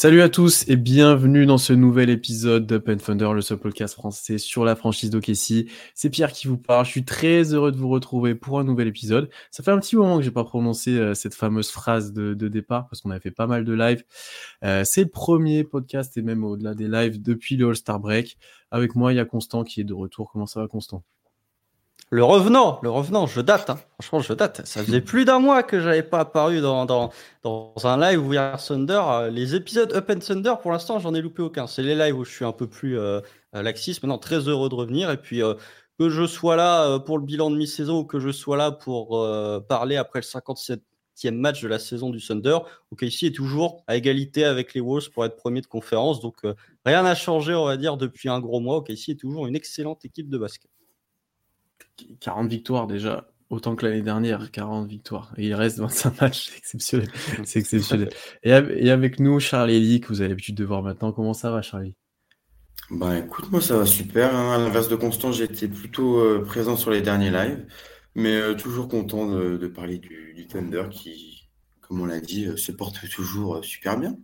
Salut à tous et bienvenue dans ce nouvel épisode d'Up Thunder, le seul podcast français sur la franchise d'OKC. C'est Pierre qui vous parle. Je suis très heureux de vous retrouver pour un nouvel épisode. Ça fait un petit moment que j'ai pas prononcé euh, cette fameuse phrase de, départ parce qu'on avait fait pas mal de lives. Euh, c'est le premier podcast et même au-delà des lives depuis le All-Star Break. Avec moi, il y a Constant qui est de retour. Comment ça va, Constant? Le revenant, le revenant, je date. hein. Franchement, je date. Ça faisait plus d'un mois que j'avais pas apparu dans, dans, dans un live où Thunder. Euh, Les épisodes Up and Thunder, pour l'instant, j'en ai loupé aucun. C'est les lives où je suis un peu plus euh, euh, laxiste. Maintenant, très heureux de revenir. Et puis, euh, que je sois là euh, pour le bilan de mi-saison ou que je sois là pour euh, parler après le 57e match de la saison du Thunder, OKC est toujours à égalité avec les Wolves pour être premier de conférence. Donc, euh, rien n'a changé, on va dire, depuis un gros mois. OKC est toujours une excellente équipe de basket. 40 victoires déjà, autant que l'année dernière, 40 victoires. Et il reste 25 matchs, c'est exceptionnel. C'est exceptionnel. Et, av- et avec nous, Charlie Ely, que vous avez l'habitude de voir maintenant. Comment ça va, Charlie? Bah écoute, moi ça va super. hein. À l'inverse de Constant, j'ai été plutôt euh, présent sur les derniers lives, mais euh, toujours content de, de parler du, du Thunder qui, comme on l'a dit, euh, se porte toujours euh, super bien.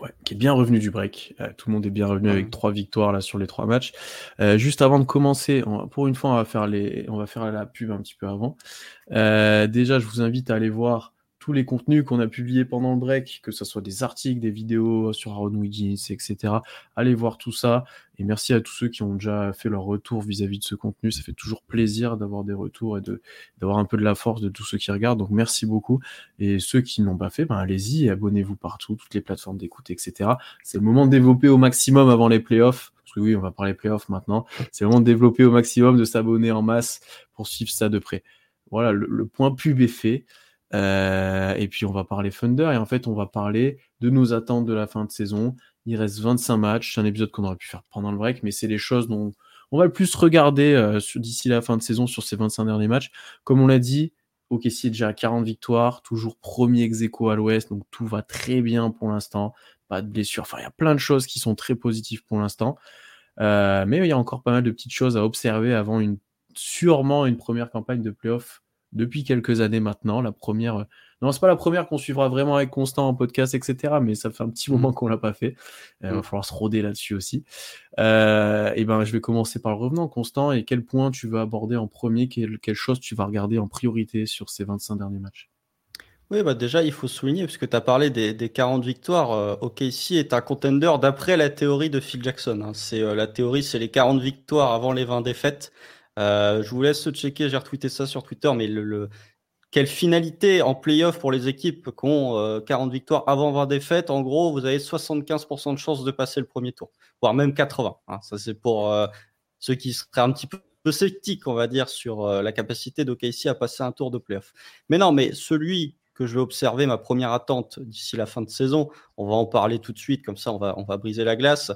Ouais, qui est bien revenu du break. Euh, tout le monde est bien revenu avec trois victoires là sur les trois matchs. Euh, juste avant de commencer, on- pour une fois, on va faire les, on va faire la pub un petit peu avant. Euh, déjà, je vous invite à aller voir tous les contenus qu'on a publiés pendant le break, que ce soit des articles, des vidéos sur Aaron Wiggins, etc. Allez voir tout ça. Et merci à tous ceux qui ont déjà fait leur retour vis-à-vis de ce contenu. Ça fait toujours plaisir d'avoir des retours et d'avoir un peu de la force de tous ceux qui regardent. Donc merci beaucoup. Et ceux qui ne l'ont pas fait, ben allez-y et abonnez-vous partout, toutes les plateformes d'écoute, etc. C'est le moment de développer au maximum avant les playoffs. Parce que oui, on va parler playoffs maintenant. C'est le moment de développer au maximum, de s'abonner en masse pour suivre ça de près. Voilà, le, le point pub est fait. Euh, et puis on va parler Thunder et en fait on va parler de nos attentes de la fin de saison. Il reste 25 matchs, c'est un épisode qu'on aurait pu faire pendant le break, mais c'est les choses dont on va le plus regarder euh, d'ici la fin de saison sur ces 25 derniers matchs. Comme on l'a dit, OKC est déjà à 40 victoires, toujours premier ex à l'ouest, donc tout va très bien pour l'instant. Pas de blessures, enfin il y a plein de choses qui sont très positives pour l'instant. Euh, mais il y a encore pas mal de petites choses à observer avant sûrement une première campagne de playoff depuis quelques années maintenant. La première, euh, non, c'est pas la première qu'on suivra vraiment avec Constant en podcast, etc. Mais ça fait un petit moment qu'on l'a pas fait. Il va Mm. falloir se roder là-dessus aussi. Euh, et ben, je vais commencer par le revenant, Constant. Et quel point tu veux aborder en premier quelle, quelle chose tu vas regarder en priorité sur ces 25 derniers matchs? Oui, bah déjà, il faut souligner, puisque tu as parlé des, des 40 victoires, euh, OKC est un contender d'après la théorie de Phil Jackson. hein. C'est, euh, la théorie, c'est les 40 victoires avant les 20 défaites. Euh, je vous laisse checker, j'ai retweeté ça sur Twitter, mais le, le- quelle finalité en playoff pour les équipes qui ont euh, 40 victoires avant 20 défaites En gros, vous avez 75% de chances de passer le premier tour, voire même 80. hein. Ça, c'est pour euh, ceux qui seraient un petit peu sceptiques, on va dire, sur euh, la capacité d'OKC à passer un tour de playoff. Mais non, mais celui que je vais observer, ma première attente d'ici la fin de saison, on va en parler tout de suite, comme ça on va, on va briser la glace.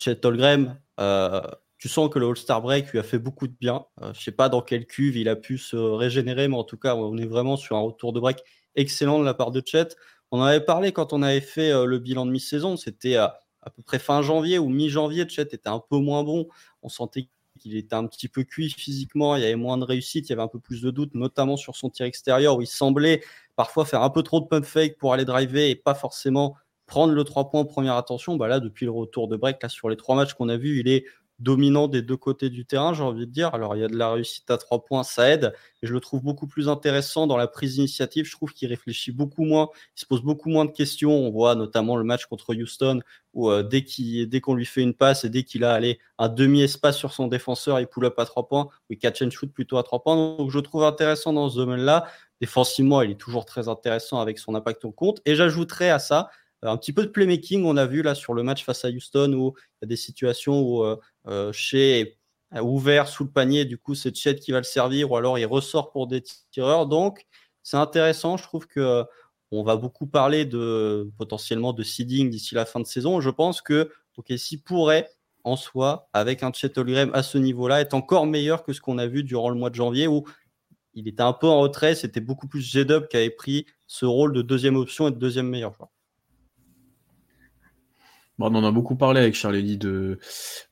Chet Holmgren, euh, tu sens que le All-Star Break lui a fait beaucoup de bien. Euh, je sais pas dans quelle cuve il a pu se régénérer, mais en tout cas, on est vraiment sur un retour de break excellent de la part de Chet. On en avait parlé quand on avait fait euh, le bilan de mi-saison, c'était à, à peu près fin janvier ou mi-janvier, Chet était un peu moins bon. On sentait qu'il était un petit peu cuit physiquement, il y avait moins de réussite, il y avait un peu plus de doutes, notamment sur son tir extérieur où il semblait parfois faire un peu trop de pump fake pour aller driver et pas forcément prendre le 3 points en première attention. Bah là, depuis le retour de break, sur les trois matchs qu'on a vus, il est dominant des deux côtés du terrain, j'ai envie de dire. Alors, il y a de la réussite à trois points, ça aide. Et je le trouve beaucoup plus intéressant dans la prise d'initiative. Je trouve qu'il réfléchit beaucoup moins, il se pose beaucoup moins de questions. On voit notamment le match contre Houston où euh, dès qu'on lui fait une passe et dès qu'il a allé un demi-espace sur son défenseur, il pull up à trois points, ou il catch and shoot plutôt à trois points. Donc, je trouve intéressant dans ce domaine-là. Défensivement, il est toujours très intéressant avec son impact au compte. Et j'ajouterais à ça un petit peu de playmaking. On a vu là sur le match face à Houston où il y a des situations où euh, est euh, ouvert sous le panier, du coup c'est Chet qui va le servir ou alors il ressort pour des tireurs. Donc c'est intéressant. Je trouve que euh, on va beaucoup parler de potentiellement de seeding d'ici la fin de saison. Je pense que OKC pourrait en soi, avec un Chet Holmgren à ce niveau-là, être encore meilleur que ce qu'on a vu durant le mois de janvier où il était un peu en retrait. C'était beaucoup plus J-Dub qui avait pris ce rôle de deuxième option et de deuxième meilleur joueur. Bon, on en a beaucoup parlé avec Charlie de,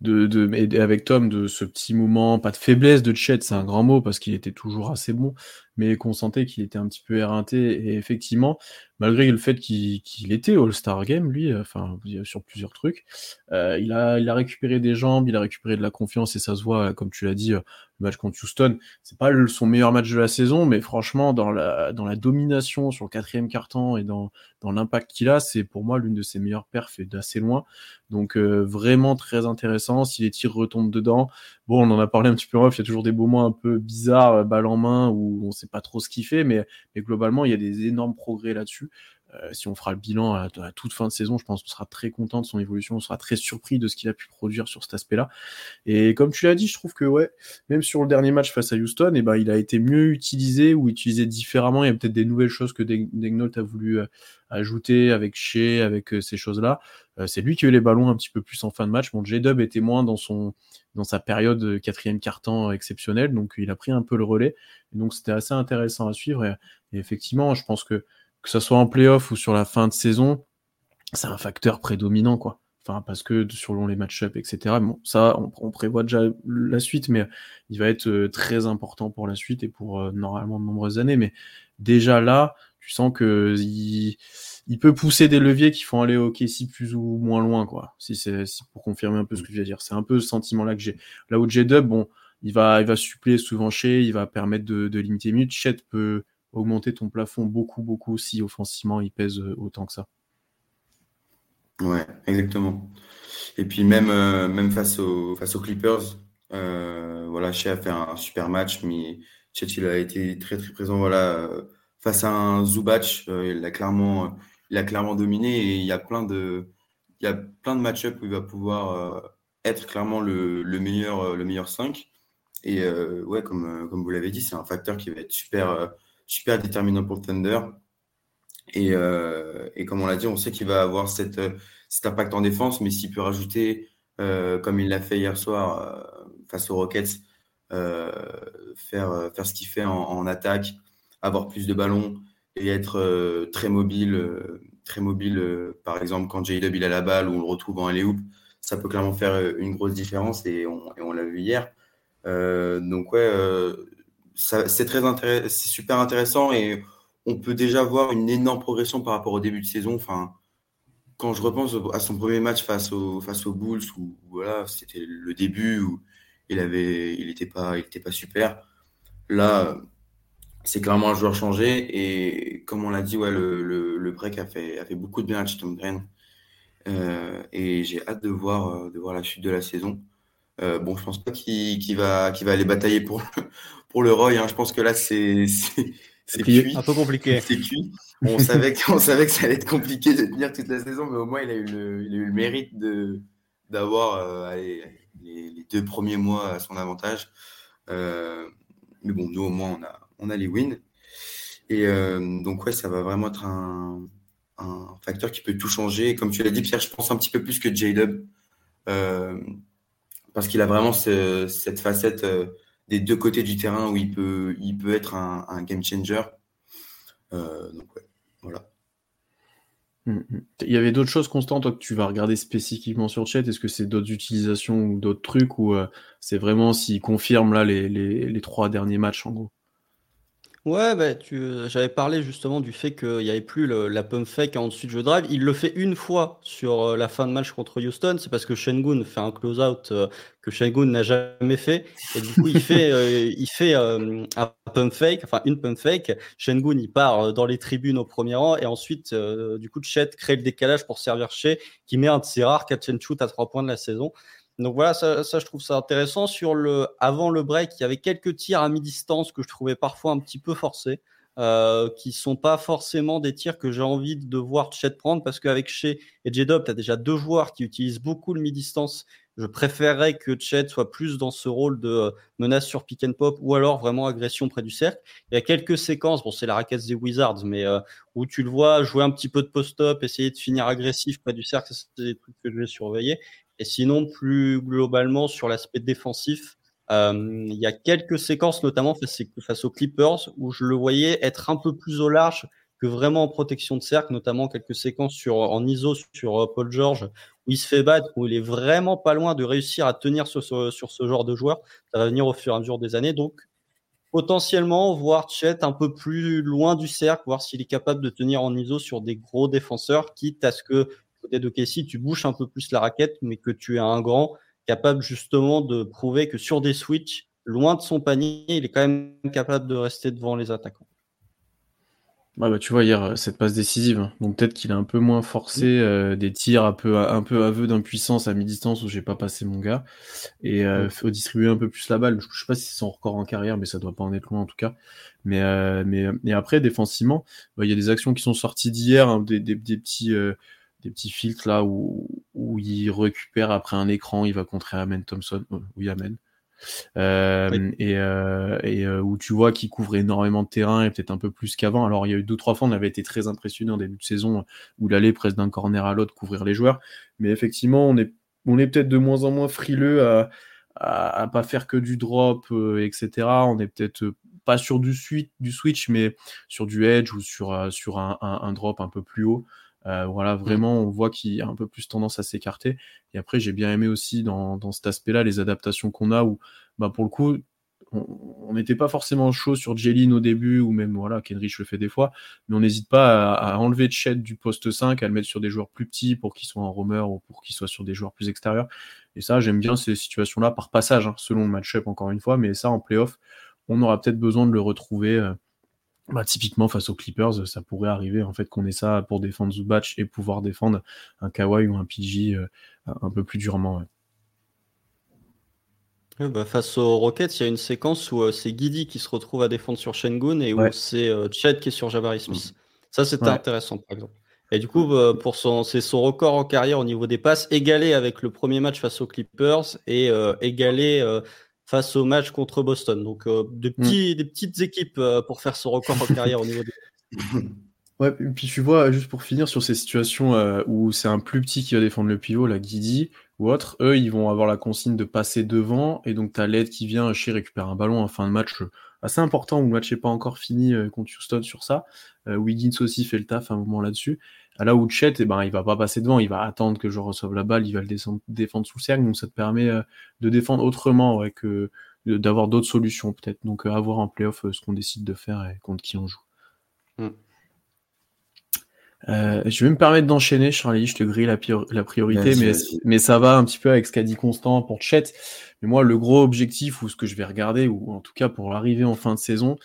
de, de, et avec Tom de ce petit moment, pas de faiblesse de Chet, c'est un grand mot parce qu'il était toujours assez bon, mais qu'on sentait qu'il était un petit peu éreinté. Et effectivement, malgré le fait qu'il était All-Star Game, lui, enfin, sur plusieurs trucs, euh, il, a, il a récupéré des jambes, il a récupéré de la confiance et ça se voit, comme tu l'as dit, le match contre Houston, c'est pas son meilleur match de la saison, mais franchement, dans la, dans la domination sur le quatrième carton et dans, dans l'impact qu'il a, c'est pour moi l'une de ses meilleures perfs et d'assez loin. Donc euh, vraiment très intéressant. Si les tirs retombent dedans, bon, on en a parlé un petit peu en off, il y a toujours des moments un peu bizarres, euh, balle en main, où on sait pas trop ce qu'il fait, mais, mais globalement, il y a des énormes progrès là-dessus. Euh, si on fera le bilan à, toute fin de saison, je pense qu'on sera très content de son évolution, on sera très surpris de ce qu'il a pu produire sur cet aspect-là. Et comme tu l'as dit, je trouve que ouais, même sur le dernier match face à Houston, eh ben, il a été mieux utilisé ou utilisé différemment. Il y a peut-être des nouvelles choses que Degnault a voulu ajouter avec Shea, avec ces choses-là. c'est lui qui a eu les ballons un petit peu plus en fin de match. Bon, J-Dub était moins dans son dans sa période quatrième carton exceptionnelle, donc il a pris un peu le relais. Et donc c'était assez intéressant à suivre. Et, effectivement, je pense que que ce soit en playoff ou sur la fin de saison, c'est un facteur prédominant, quoi. Enfin, parce que selon les match-up, etc. Bon, ça, on, prévoit déjà la suite, mais il va être très important pour la suite et pour normalement de nombreuses années. Mais déjà là, tu sens que il, il, peut pousser des leviers qui font aller au KC plus ou moins loin, quoi. Si c'est pour confirmer un peu ce que je viens de dire, c'est un peu ce sentiment-là que j'ai. Là où J-Dub, bon, il va, il va suppléer souvent chez, il va permettre de, de limiter minutes. Chet peut augmenter ton plafond beaucoup, beaucoup si offensivement il pèse autant que ça. Ouais, exactement. Et puis même, euh, même face, aux, face aux Clippers, euh, voilà, Shea a fait un super match, mais Chet il a été très très présent. Voilà, face à un Zubac, euh, il, a clairement, il a clairement dominé et il y a plein de, il y a plein de match-up où il va pouvoir euh, être clairement le, le, meilleur, euh, le meilleur 5. Et ouais, comme, comme vous l'avez dit, c'est un facteur qui va être super, super déterminant pour Thunder. Et, et comme on l'a dit, on sait qu'il va avoir cet impact en défense, mais s'il peut rajouter, comme il l'a fait hier soir face aux Rockets, faire, faire ce qu'il fait en, attaque, avoir plus de ballons et être euh, très mobile, euh, très mobile. Euh, par exemple, quand J-Dub a la balle ou on le retrouve en alley ça peut clairement faire une grosse différence et on, on l'a vu hier. donc ouais, c'est très intéressant, super intéressant et on peut déjà voir une énorme progression par rapport au début de saison. Enfin, quand je repense à son premier match face, face aux Bulls, où voilà, c'était le début où il avait, il était pas, il était pas super. Là, c'est clairement un joueur changé. Et comme on l'a dit, ouais, le, le, break a fait, a fait beaucoup de bien à Chiton Green. Euh, et j'ai hâte de voir, de voir la suite de la saison. Euh, bon, je pense pas qu'il va, va aller batailler pour, pour le Roy. Hein. Je pense que là, c'est cuit. Un peu compliqué. C'est cuit. On savait, on savait que ça allait être compliqué de tenir toute la saison, mais au moins, il a eu le, il a eu le mérite de d'avoir euh, les, les, deux premiers mois à son avantage. Euh, mais bon, nous, au moins, on a, on a les wins. Et euh, donc, ouais, ça va vraiment être un, facteur qui peut tout changer. Et comme tu l'as dit, Pierre, je pense un petit peu plus que J-Dub. Euh, parce qu'il a vraiment cette facette euh, deux côtés du terrain où il peut, il peut être un, game changer. donc, ouais, voilà. Mmh, mmh. Il y avait d'autres choses constantes que tu vas regarder spécifiquement sur chat? Est-ce que c'est d'autres utilisations ou d'autres trucs ou c'est vraiment s'il confirme là les, trois derniers matchs en gros? Ouais, bah, tu, j'avais parlé justement du fait qu'il n'y avait plus le, la pump fake en dessus de jeu drive. Il le fait une fois sur euh, la fin de match contre Houston. C'est parce que Shengun fait un close-out euh, que Shengun n'a jamais fait. Et du coup, il fait, euh, il fait un pump fake, enfin une pump fake. Shengun, il part dans les tribunes au premier rang. Et ensuite, du coup, Chet crée le décalage pour servir Chez, qui met un de ses rares catch and shoot à trois points de la saison. Donc voilà, ça, je trouve ça intéressant. Sur le, avant le break, il y avait quelques tirs à mi-distance que je trouvais parfois un petit peu forcés, euh, qui sont pas forcément des tirs que j'ai envie de voir Chet prendre, parce qu'avec Shea et J-Dub, tu as déjà deux joueurs qui utilisent beaucoup le mi-distance. Je préférerais que Chet soit plus dans ce rôle de euh, menace sur pick and pop ou alors vraiment agression près du cercle. Il y a quelques séquences, bon c'est la raquette des Wizards, mais euh, où tu le vois jouer un petit peu de post-up, essayer de finir agressif près du cercle, c'est des trucs que je vais surveiller. Et sinon, plus globalement, sur l'aspect défensif, euh, il y a quelques séquences, notamment face, aux Clippers, où je le voyais être un peu plus au large que vraiment en protection de cercle, notamment quelques séquences en ISO sur Paul George, où il se fait battre, où il est vraiment pas loin de réussir à tenir sur, sur ce genre de joueur. Ça va venir au fur et à mesure des années. Donc, potentiellement voir Chet un peu plus loin du cercle, voir s'il est capable de tenir en ISO sur des gros défenseurs, quitte à ce que côté de Casey, tu bouches un peu plus la raquette, mais que tu es un grand capable justement de prouver que sur des switches, loin de son panier, il est quand même capable de rester devant les attaquants. bah, tu vois, hier, cette passe décisive, hein. donc peut-être qu'il a un peu moins forcé euh, des tirs un peu, un peu aveux d'impuissance à mi-distance où j'ai pas passé mon gars, et euh, faut distribuer un peu plus la balle. Je, sais pas si c'est son record en carrière, mais ça doit pas en être loin en tout cas. Mais, euh, mais, mais après, défensivement, bah, il y a des actions qui sont sorties d'hier, hein, des, des, des, petits des petits filtres là où, où il récupère après un écran, il va contrer Amen Thompson, euh, oui Amen, euh, et, euh, et euh, où tu vois qu'il couvre énormément de terrain et peut-être un peu plus qu'avant. Alors il y a eu deux trois fois, on avait été très impressionné en début de saison où il allait presque d'un corner à l'autre couvrir les joueurs, mais effectivement on est on est peut-être de moins en moins frileux à, à, pas faire que du drop, etc. On est peut-être pas sur du, suite, du switch, mais sur du edge ou sur, sur un, un, un drop un peu plus haut. Euh, voilà, mmh. vraiment, on voit qu'il a un peu plus tendance à s'écarter. Et après, j'ai bien aimé aussi dans, dans cet aspect-là les adaptations qu'on a où, bah, pour le coup, on n'était pas forcément chaud sur Jeline au début, ou même voilà, Kenrich le fait des fois, mais on n'hésite pas à, à, enlever Chet du poste 5, à le mettre sur des joueurs plus petits pour qu'ils soient en roamer ou pour qu'ils soient sur des joueurs plus extérieurs. Et ça, j'aime bien ces situations-là par passage, hein, selon le match-up encore une fois, mais ça en playoff, on aura peut-être besoin de le retrouver. Euh, bah, typiquement face aux Clippers, ça pourrait arriver en fait qu'on ait ça pour défendre Zubac et pouvoir défendre un Kawhi ou un PG euh, un peu plus durement. bah, face aux Rockets, il y a une séquence où euh, c'est Guidi qui se retrouve à défendre sur Shengun et où c'est euh, Chet qui est sur Jabari Smith. Ça, c'était intéressant par exemple. Et du coup, pour son, c'est son record en carrière au niveau des passes, égalé avec le premier match face aux Clippers et égalé face au match contre Boston. Donc, euh, de mm. petits, des petites équipes euh, pour faire ce record en carrière au niveau des. Ouais, et puis tu vois, juste pour finir sur ces situations euh, où c'est un plus petit qui va défendre le pivot, la Guidi ou autre, eux, ils vont avoir la consigne de passer devant, et donc tu as l'aide qui vient chez récupérer un ballon en fin de match assez important où le match n'est pas encore fini contre Houston sur ça. Wiggins aussi fait le taf à un moment là-dessus. Là où Chet, eh ben, il va pas passer devant, il va attendre que je reçoive la balle, il va le défendre sous le cercle, donc ça te permet euh, de défendre autrement ouais, que d'avoir d'autres solutions peut-être. Donc euh, à voir en playoff euh, ce qu'on décide de faire et contre qui on joue. Mm. je vais me permettre d'enchaîner, Charlie, je te grille la, la priorité, mais, mais ça va un petit peu avec ce qu'a dit Constant pour Chet. Mais moi, le gros objectif, ou ce que je vais regarder, ou en tout cas pour l'arrivée en fin de saison,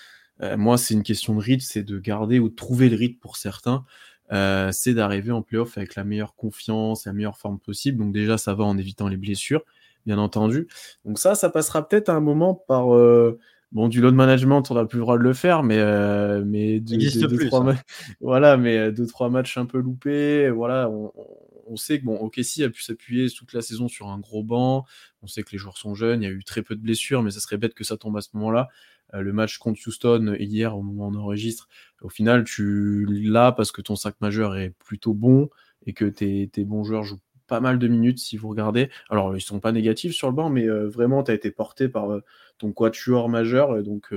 moi, c'est une question de rythme, c'est de garder ou de trouver le rythme pour certains. Euh, c'est d'arriver en playoff avec la meilleure confiance, la meilleure forme possible. Donc déjà, ça va en évitant les blessures, bien entendu. Donc ça, ça passera peut-être à un moment par euh, bon du load management, on n'a plus le droit de le faire, mais euh, mais deux, plus, trois voilà, mais deux trois matchs un peu loupés. Voilà, on, on sait que bon, OKC a pu s'appuyer toute la saison sur un gros banc. On sait que les joueurs sont jeunes, il y a eu très peu de blessures, mais ça serait bête que ça tombe à ce moment-là. Euh, le match contre Houston hier, au moment où on enregistre, au final, tu l'as parce que ton sac majeur est plutôt bon et que tes, tes bons joueurs jouent pas mal de minutes si vous regardez. Alors, ils sont pas négatifs sur le banc, mais euh, vraiment, tu as été porté par euh, ton quatuor majeur. Donc,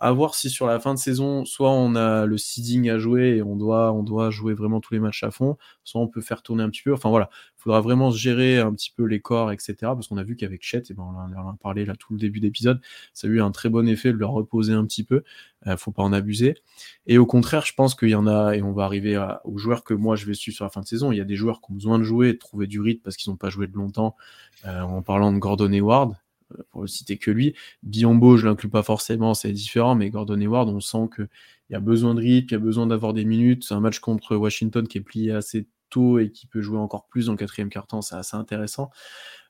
à voir si sur la fin de saison, soit on a le seeding à jouer et on doit, on doit jouer vraiment tous les matchs à fond, soit on peut faire tourner un petit peu. Enfin voilà, il faudra vraiment gérer un petit peu les corps, etc. Parce qu'on a vu qu'avec Chet, et ben, on en a parlé là tout le début d'épisode, ça a eu un très bon effet de leur reposer un petit peu. Euh, faut pas en abuser. Et au contraire, je pense qu'il y en a, et on va arriver aux joueurs que moi je vais suivre sur la fin de saison. Il y a des joueurs qui ont besoin de jouer, de trouver du rythme parce qu'ils n'ont pas joué de longtemps. Euh, en parlant de Gordon Hayward, pour le citer que lui. Biombo, je l'inclus pas forcément, c'est différent, mais Gordon Hayward, on sent qu'il y a besoin de rythme, il y a besoin d'avoir des minutes. C'est un match contre Washington qui est plié assez tôt et qui peut jouer encore plus dans le quatrième quart-temps, c'est assez intéressant.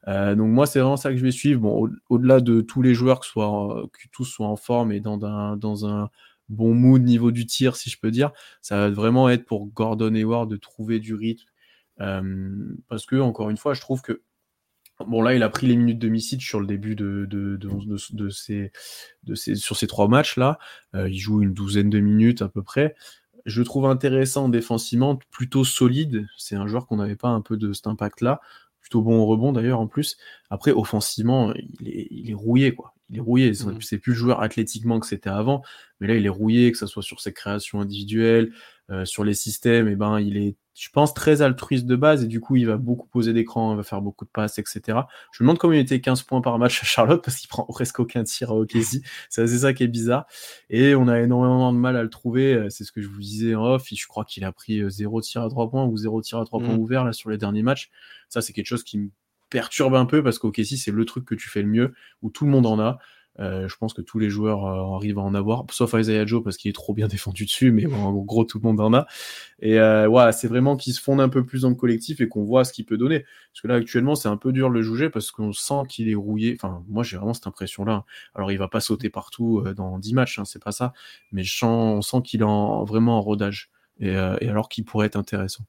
Euh, donc moi, c'est vraiment ça que je vais suivre. Bon, au-delà de tous les joueurs, que, tous soient en forme et dans un, dans un bon mood niveau du tir, si je peux dire, ça va vraiment être pour Gordon Hayward de trouver du rythme. Euh, parce que, encore une fois, je trouve que Bon, là, il a pris les minutes de Misic sur le début de, de, de, de, ces, sur ces trois matchs-là. Euh, il joue une douzaine de minutes à peu près. Je le trouve intéressant défensivement, plutôt solide. C'est un joueur qu'on n'avait pas un peu de cet impact-là. Plutôt bon au rebond d'ailleurs en plus. Après, offensivement, il est, il est rouillé, quoi. Il est rouillé. C'est mmh. plus le joueur athlétiquement que c'était avant. Mais là, il est rouillé, que ce soit sur ses créations individuelles, euh, sur les systèmes, et eh ben il est, je pense, très altruiste de base et du coup il va beaucoup poser d'écran, il va faire beaucoup de passes, etc. Je me demande comment il était 15 points par match à Charlotte parce qu'il prend presque aucun tir à OKC. c'est ça qui est bizarre. Et on a énormément de mal à le trouver. Euh, c'est ce que je vous disais en off. Je crois qu'il a pris 0 euh, tir à 3 points ou 0 tir à 3 points mm. ouverts là sur les derniers matchs. Ça c'est quelque chose qui me perturbe un peu parce qu'OKC c'est le truc que tu fais le mieux où tout le monde en a. Euh, je pense que tous les joueurs euh, arrivent à en avoir, sauf Isaiah Joe parce qu'il est trop bien défendu dessus, mais en gros tout le monde en a. Et euh, c'est vraiment qu'il se fonde un peu plus dans le collectif et qu'on voit ce qu'il peut donner. Parce que là actuellement c'est un peu dur de le juger parce qu'on sent qu'il est rouillé. Enfin, moi j'ai vraiment cette impression-là. Alors il va pas sauter partout dans 10 matchs, hein, c'est pas ça, mais on sent qu'il est en, vraiment en rodage. Et alors qu'il pourrait être intéressant.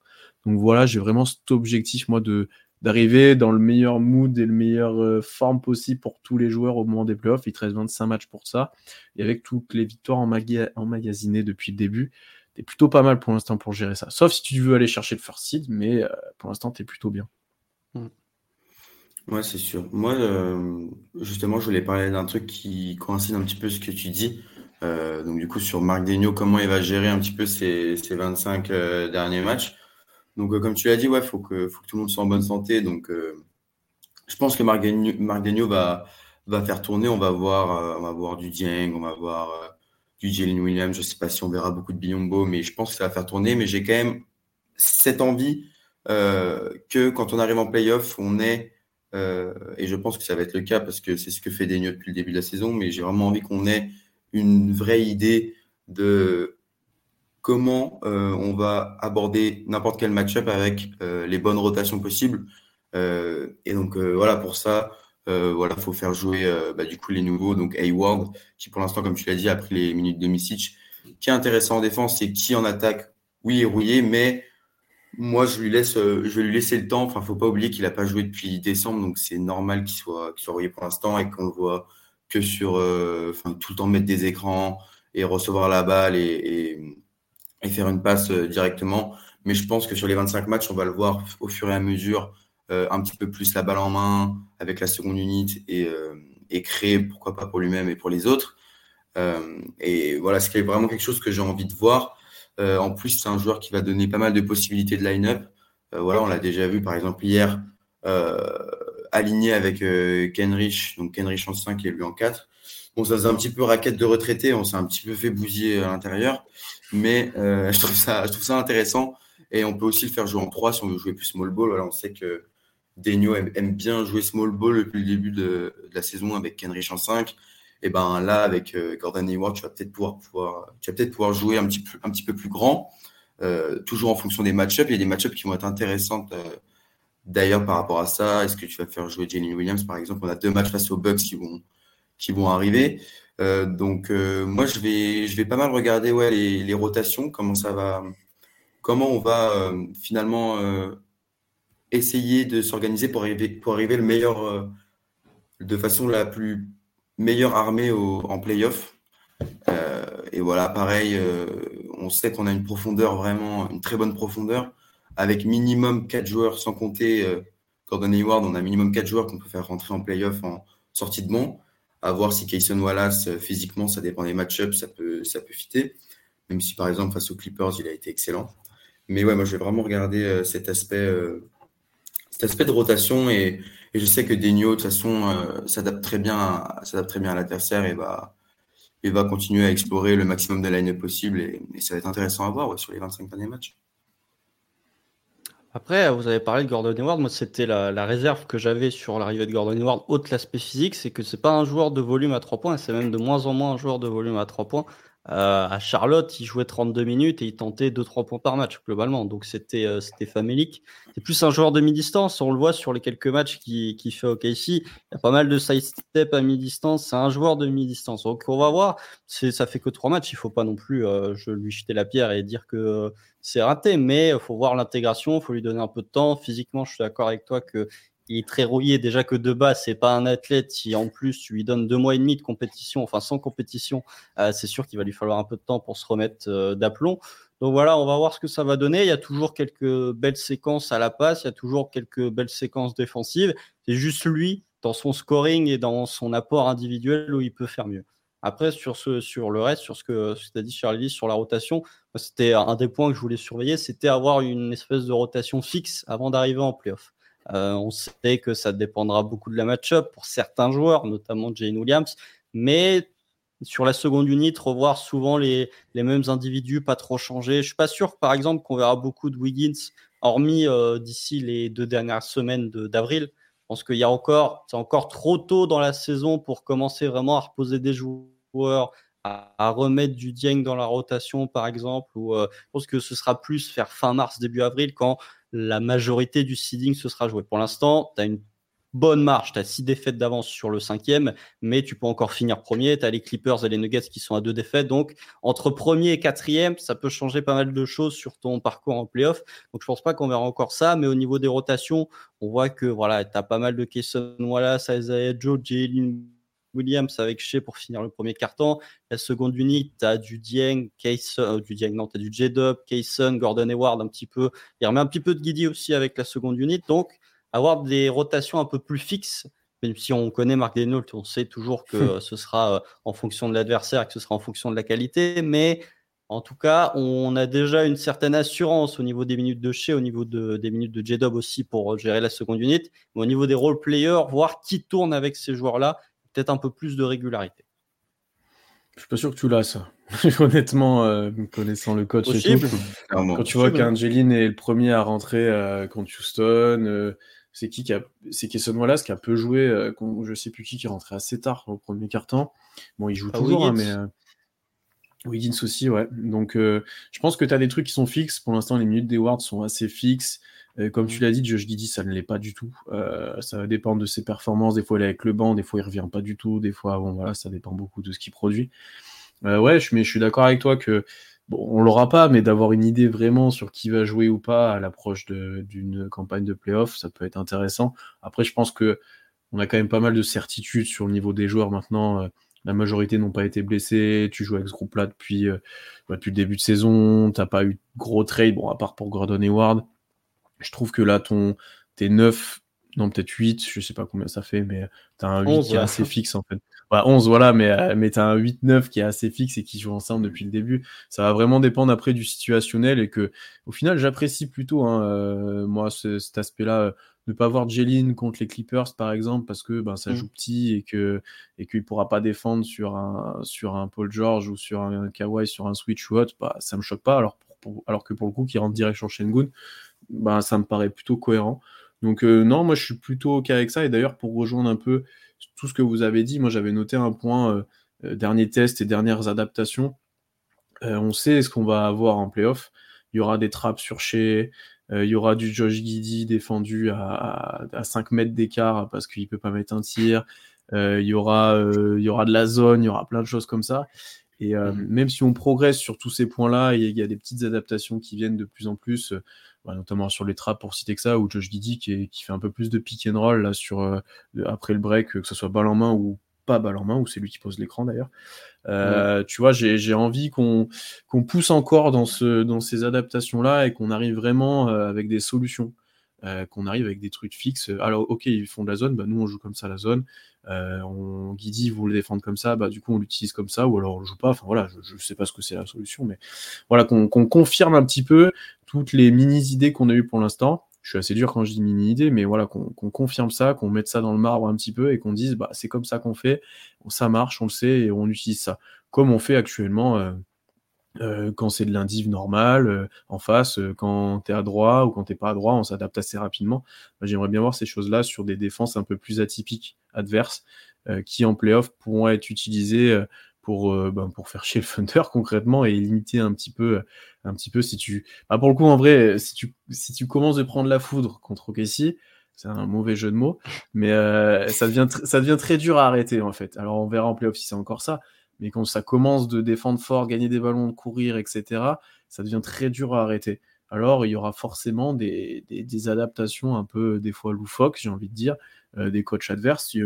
Donc voilà, j'ai vraiment cet objectif moi de d'arriver dans le meilleur mood et le meilleur euh, forme possible pour tous les joueurs au moment des playoffs. Il te reste 25 matchs pour ça. Et avec toutes les victoires emmagasinées depuis le début, t'es plutôt pas mal pour l'instant pour gérer ça. Sauf si tu veux aller chercher le first seed, mais euh, pour l'instant, t'es plutôt bien. Mm. Ouais, c'est sûr. Moi, euh, justement, je voulais parler d'un truc qui coïncide un petit peu ce que tu dis. donc, du coup, sur Marc Degno, comment il va gérer un petit peu ses, 25 derniers matchs? Donc, euh, comme tu l'as dit, ouais, faut que, tout le monde soit en bonne santé. Donc, euh, je pense que Marc va, va faire tourner. On va voir, euh, on va voir du Dieng, on va voir du Jalen Williams. Je sais pas si on verra beaucoup de Biombo, mais je pense que ça va faire tourner. Mais j'ai quand même cette envie que quand on arrive en playoff, on est, et je pense que ça va être le cas parce que c'est ce que fait Denio depuis le début de la saison, mais j'ai vraiment envie qu'on ait une vraie idée de comment euh, on va aborder n'importe quel match-up avec euh, les bonnes rotations possibles. Euh, et donc voilà, pour ça, voilà, faut faire jouer bah, du coup les nouveaux, donc Hayward, qui pour l'instant, comme tu l'as dit, a pris les minutes de Misic. Qui est intéressant en défense, c'est qui en attaque, oui, est rouillé, mais moi je lui laisse, je vais lui laisser le temps. Enfin, faut pas oublier qu'il a pas joué depuis décembre, donc c'est normal qu'il soit, qu'il soit rouillé pour l'instant et qu'on le voit que sur, enfin, tout le temps mettre des écrans et recevoir la balle et et faire une passe euh, directement. Mais je pense que sur les 25 matchs, on va le voir au fur et à mesure euh, un petit peu plus la balle en main avec la seconde unité et, euh, et créer, pourquoi pas pour lui-même et pour les autres. et voilà, ce qui est vraiment quelque chose que j'ai envie de voir. en plus, c'est un joueur qui va donner pas mal de possibilités de line-up. voilà, on l'a déjà vu par exemple hier, aligné avec Kenrich, donc Kenrich en 5 et lui en 4. Bon, ça faisait un petit peu raquette de retraité, on s'est un petit peu fait bousiller à l'intérieur, mais euh, je, trouve ça, intéressant. Et on peut aussi le faire jouer en 3 si on veut jouer plus small ball. On sait que Denio aime, bien jouer small ball depuis le début de, la saison avec Kenrich en 5. Et ben là, avec euh, Gordon Hayward, tu vas peut-être pouvoir, jouer un petit peu, plus grand, euh, toujours en fonction des match-ups. Il y a des match-ups qui vont être intéressantes d'ailleurs par rapport à ça. Est-ce que tu vas faire jouer Jalen Williams, par exemple? On a deux matchs face aux Bucks qui vont arriver. Euh, donc euh, moi je vais je vais pas mal regarder ouais les, rotations comment ça va comment on va euh, finalement essayer de s'organiser pour arriver pour arriver le meilleur de façon la plus meilleure armée en playoff. Et voilà pareil on sait qu'on a une profondeur vraiment une très bonne profondeur. Avec minimum 4 joueurs sans compter Gordon Hayward on a minimum 4 joueurs qu'on peut faire rentrer en playoff en sortie de banc à voir si Kayson Wallace, euh, physiquement, ça dépend des match-ups, ça peut, ça peut fitter. Même si, par exemple, face aux Clippers, il a été excellent. Mais ouais, moi, je vais vraiment regarder euh, cet aspect, euh, cet aspect de rotation et, et je sais que Denio, de toute façon, s'adapte très bien, s'adapte très bien à l'adversaire et va, et va continuer à explorer le maximum de line possible et, ça va être intéressant à voir sur les 25 derniers matchs. Après, vous avez parlé de Gordon Hayward. Moi, c'était la, réserve que j'avais sur l'arrivée de Gordon Hayward, autre l'aspect physique, c'est que c'est pas un joueur de volume à 3 points, c'est même de moins en moins un joueur de volume à 3 points. Euh, à Charlotte, il jouait 32 minutes et il tentait 2-3 points par match globalement. Donc c'était euh, c'était famélique. C'est plus un joueur de mi-distance. On le voit sur les quelques matchs qu'il qui fait au KC. Il y a pas mal de side step à mi-distance. C'est un joueur de mi-distance. Donc on va voir. C'est ça fait que 3 matchs. Il faut pas non plus euh, je lui jeter la pierre et dire que c'est raté. Mais faut voir l'intégration. Faut lui donner un peu de temps. Physiquement, je suis d'accord avec toi que il est très rouillé déjà que de base c'est pas un athlète si en plus tu lui donnes deux mois et demi de compétition enfin sans compétition euh, c'est sûr qu'il va lui falloir un peu de temps pour se remettre euh, d'aplomb. Donc voilà on va voir ce que ça va donner. Il y a toujours quelques belles séquences à la passe il y a toujours quelques belles séquences défensives. C'est juste lui dans son scoring et dans son apport individuel où il peut faire mieux. Après, sur, ce, sur le reste, sur ce que, tu as dit sur sur la rotation, c'était un des points que je voulais surveiller, c'était avoir une espèce de rotation fixe avant d'arriver en playoff. Euh, on sait que ça dépendra beaucoup de la match-up pour certains joueurs, notamment Jane Williams, mais sur la seconde unit, revoir souvent les, les mêmes individus, pas trop changer. Je suis pas sûr, par exemple, qu'on verra beaucoup de Wiggins, hormis euh, d'ici les deux dernières semaines d'avril. Je pense qu'il y a encore, c'est encore trop tôt dans la saison pour commencer vraiment à reposer des joueurs, à, remettre du Dieng dans la rotation, par exemple. Ou euh, je pense que ce sera plus faire fin mars, début avril, quand la majorité du seeding se sera joué. Pour l'instant, tu as une bonne marche. Tu as six défaites d'avance sur le cinquième, mais tu peux encore finir premier. Tu as les Clippers et les Nuggets qui sont à deux défaites. Donc, entre premier et quatrième, ça peut changer pas mal de choses sur ton parcours en playoff. Donc, je pense pas qu'on verra encore ça. Mais au niveau des rotations, on voit que voilà, tu as pas mal de Kayson Wallace, Isaiah Joe, Jalen Williams avec Shea pour finir le premier carton. La seconde unité, tu as du Dieng, Kayson, euh, du Dieng, non, tu as du J-Dub, Kayson, Gordon Hayward un petit peu. Il remet un petit peu de Guidi aussi avec la seconde unité. Donc, avoir des rotations un peu plus fixes, même si on connaît Marc Denault, on sait toujours que ce sera euh, en fonction de l'adversaire, que ce sera en fonction de la qualité, mais en tout cas, on a déjà une certaine assurance au niveau des minutes de chez, au niveau des minutes de J-Dub aussi pour gérer la seconde unité, mais au niveau des role players, voir qui tourne avec ces joueurs-là, peut-être un peu plus de régularité. Je suis pas sûr que tu l'as ça. Honnêtement, euh, connaissant le coach et tout, quand tu vois qu'Angeline est le premier à rentrer euh, contre Houston, c'est qui qui a, c'est Kesson Wallace qui a peu joué, euh, je sais plus qui qui est rentré assez tard au premier quart-temps. Bon, il joue ah, toujours, hein, mais euh, Wiggins aussi, ouais. Donc, euh, je pense que tu as des trucs qui sont fixes. Pour l'instant, les minutes des Wards sont assez fixes. Comme tu mm. l'as dit, Josh Giddy, ça ne l'est pas du tout. ça va dépendre de ses performances. Des fois, il est avec le banc, des fois, il revient pas du tout. Des fois, bon, voilà, ça dépend beaucoup de ce qu'il produit. ouais, mais je suis d'accord avec toi que bon, on l'aura pas, mais d'avoir une idée vraiment sur qui va jouer ou pas à l'approche d'une campagne de playoff, ça peut être intéressant. Après, je pense que on a quand même pas mal de certitudes sur le niveau des joueurs maintenant. Euh, la majorité n'ont pas été blessés. Tu joues avec ce groupe-là depuis, euh, bah, depuis le début de saison. T'as pas eu de gros trade, bon, à part pour Gordon Hayward. Je trouve que là, ton, tes 9, non, peut-être 8, je sais pas combien ça fait, mais tu as un 8 qui est assez fixe en fait. 11, voilà, mais, euh, mais tu as un 8-9 qui est assez fixe et qui joue ensemble depuis le début. Ça va vraiment dépendre après du situationnel et que, au final, j'apprécie plutôt, hein, euh, moi, cet aspect-là, euh, ne pas voir Jeline contre les Clippers, par exemple, parce que ben, ça mm. joue petit et que et qu'il pourra pas défendre sur un, sur un Paul George ou sur un, Kawhi, sur un switch ou autre, bah, ça me choque pas. Alors, alors que pour le coup, qui rentre direct sur Shengun, bah, ça me paraît plutôt cohérent. Donc, non, moi, je suis plutôt OK avec ça. Et d'ailleurs, pour rejoindre un peu tout ce que vous avez dit, moi j'avais noté un point, euh, euh, dernier test et dernières adaptations. Euh, on sait ce qu'on va avoir en playoff. Il y aura des trappes sur chez, il y aura du Josh Giddy défendu à, à, 5 mètres d'écart parce qu'il peut pas mettre un tir. il, y aura, il y aura de la zone, il y aura plein de choses comme ça. Et mm. même si on progresse sur tous ces points-là, il y a des petites adaptations qui viennent de plus en plus. Bah, notamment sur les traps pour citer que ça, ou Josh Giddy qui, qui, fait un peu plus de pick and roll là, sur, euh, après le break, que ce soit balle en main ou pas balle en main, ou c'est lui qui pose l'écran d'ailleurs. Euh, tu vois, j'ai envie qu'on qu'on pousse encore dans, ce, dans ces adaptations-là et qu'on arrive vraiment euh, avec des solutions. Qu'on arrive avec des trucs fixes. Alors, ok, ils font de la zone, bah, nous on joue comme ça la zone. Euh, on Guidi vous le défendre comme ça, bah du coup on l'utilise comme ça, ou alors on le joue pas. Enfin voilà, je, je sais pas ce que c'est la solution, mais voilà qu'on confirme un petit peu toutes les mini idées qu'on a eues pour l'instant. Je suis assez dur quand je dis mini idées, mais voilà qu'on confirme ça, qu'on mette ça dans le marbre un petit peu et qu'on dise bah c'est comme ça qu'on fait, ça marche, on le sait et on utilise ça, comme on fait actuellement. Euh, euh, quand c'est de l'indiv normal, euh, en face, euh, quand tu es à droit ou quand t'es pas à droit, on s'adapte assez rapidement. J'aimerais bien voir ces choses-là sur des défenses un peu plus atypiques, adverses, qui en playoff pourront être utilisées pour, ben, pour faire chier le Thunder concrètement et limiter un petit peu, un petit peu si tu. Bah, pour le coup, en vrai, si tu, si tu commences de prendre la foudre contre OKC, c'est un mauvais jeu de mots, mais ça, devient ça devient très dur à arrêter en fait. Alors on verra en playoff si c'est encore ça, mais quand ça commence de défendre fort, gagner des ballons, de courir, etc., ça devient très dur à arrêter. Alors, il y aura forcément des, adaptations un peu, des fois loufoques, j'ai envie de dire, euh, des coachs adverses. Il y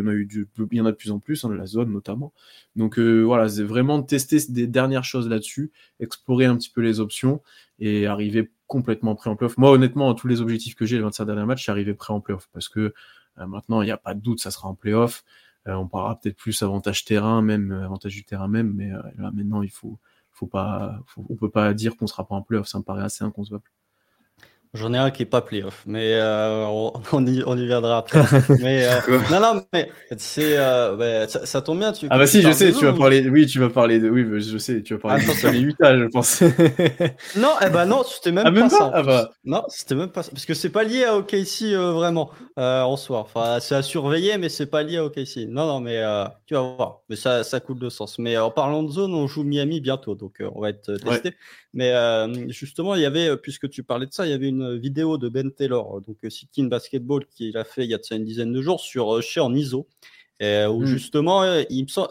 en a de plus en plus, hein, la zone notamment. Donc euh, voilà, c'est vraiment tester des dernières choses là-dessus, explorer un petit peu les options et arriver complètement prêt en playoff. Moi, honnêtement, tous les objectifs que j'ai les 25 derniers matchs, je suis arrivé prêt en playoff parce que euh, maintenant, il n'y a pas de doute, ça sera en playoff. On parlera peut-être plus avantage terrain, même avantage du terrain même, mais là maintenant il faut, faut pas, on peut pas dire qu'on sera pas en playoff, ça me paraît assez inconcevable. J'en ai un qui est pas playoff, mais euh, on, y, on y viendra après. mais euh, non, non, mais c'est euh, ça, tombe bien. Tu, ah bah si, je sais, tu vas parler. Oui, tu vas parler de. Oui, je sais, tu vas parler de les Utah, je pense. non, eh ben non, c'était même, ah, même, pas, ça. Ah bah. Non, c'était même pas ça, parce que c'est pas lié à OKC vraiment en soi. Enfin, c'est à surveiller, mais c'est pas lié à OKC. Non, non, mais tu vas voir. Mais ça, ça coule de sens. Mais en parlant de zone, on joue Miami bientôt, donc on va être testé. Mais justement, il y avait, puisque tu parlais de ça, il y avait une vidéo de Ben Taylor, donc Sitting Basketball, qu'il a fait il y a de ça une dizaine de jours sur chez en ISO. où hmm. justement,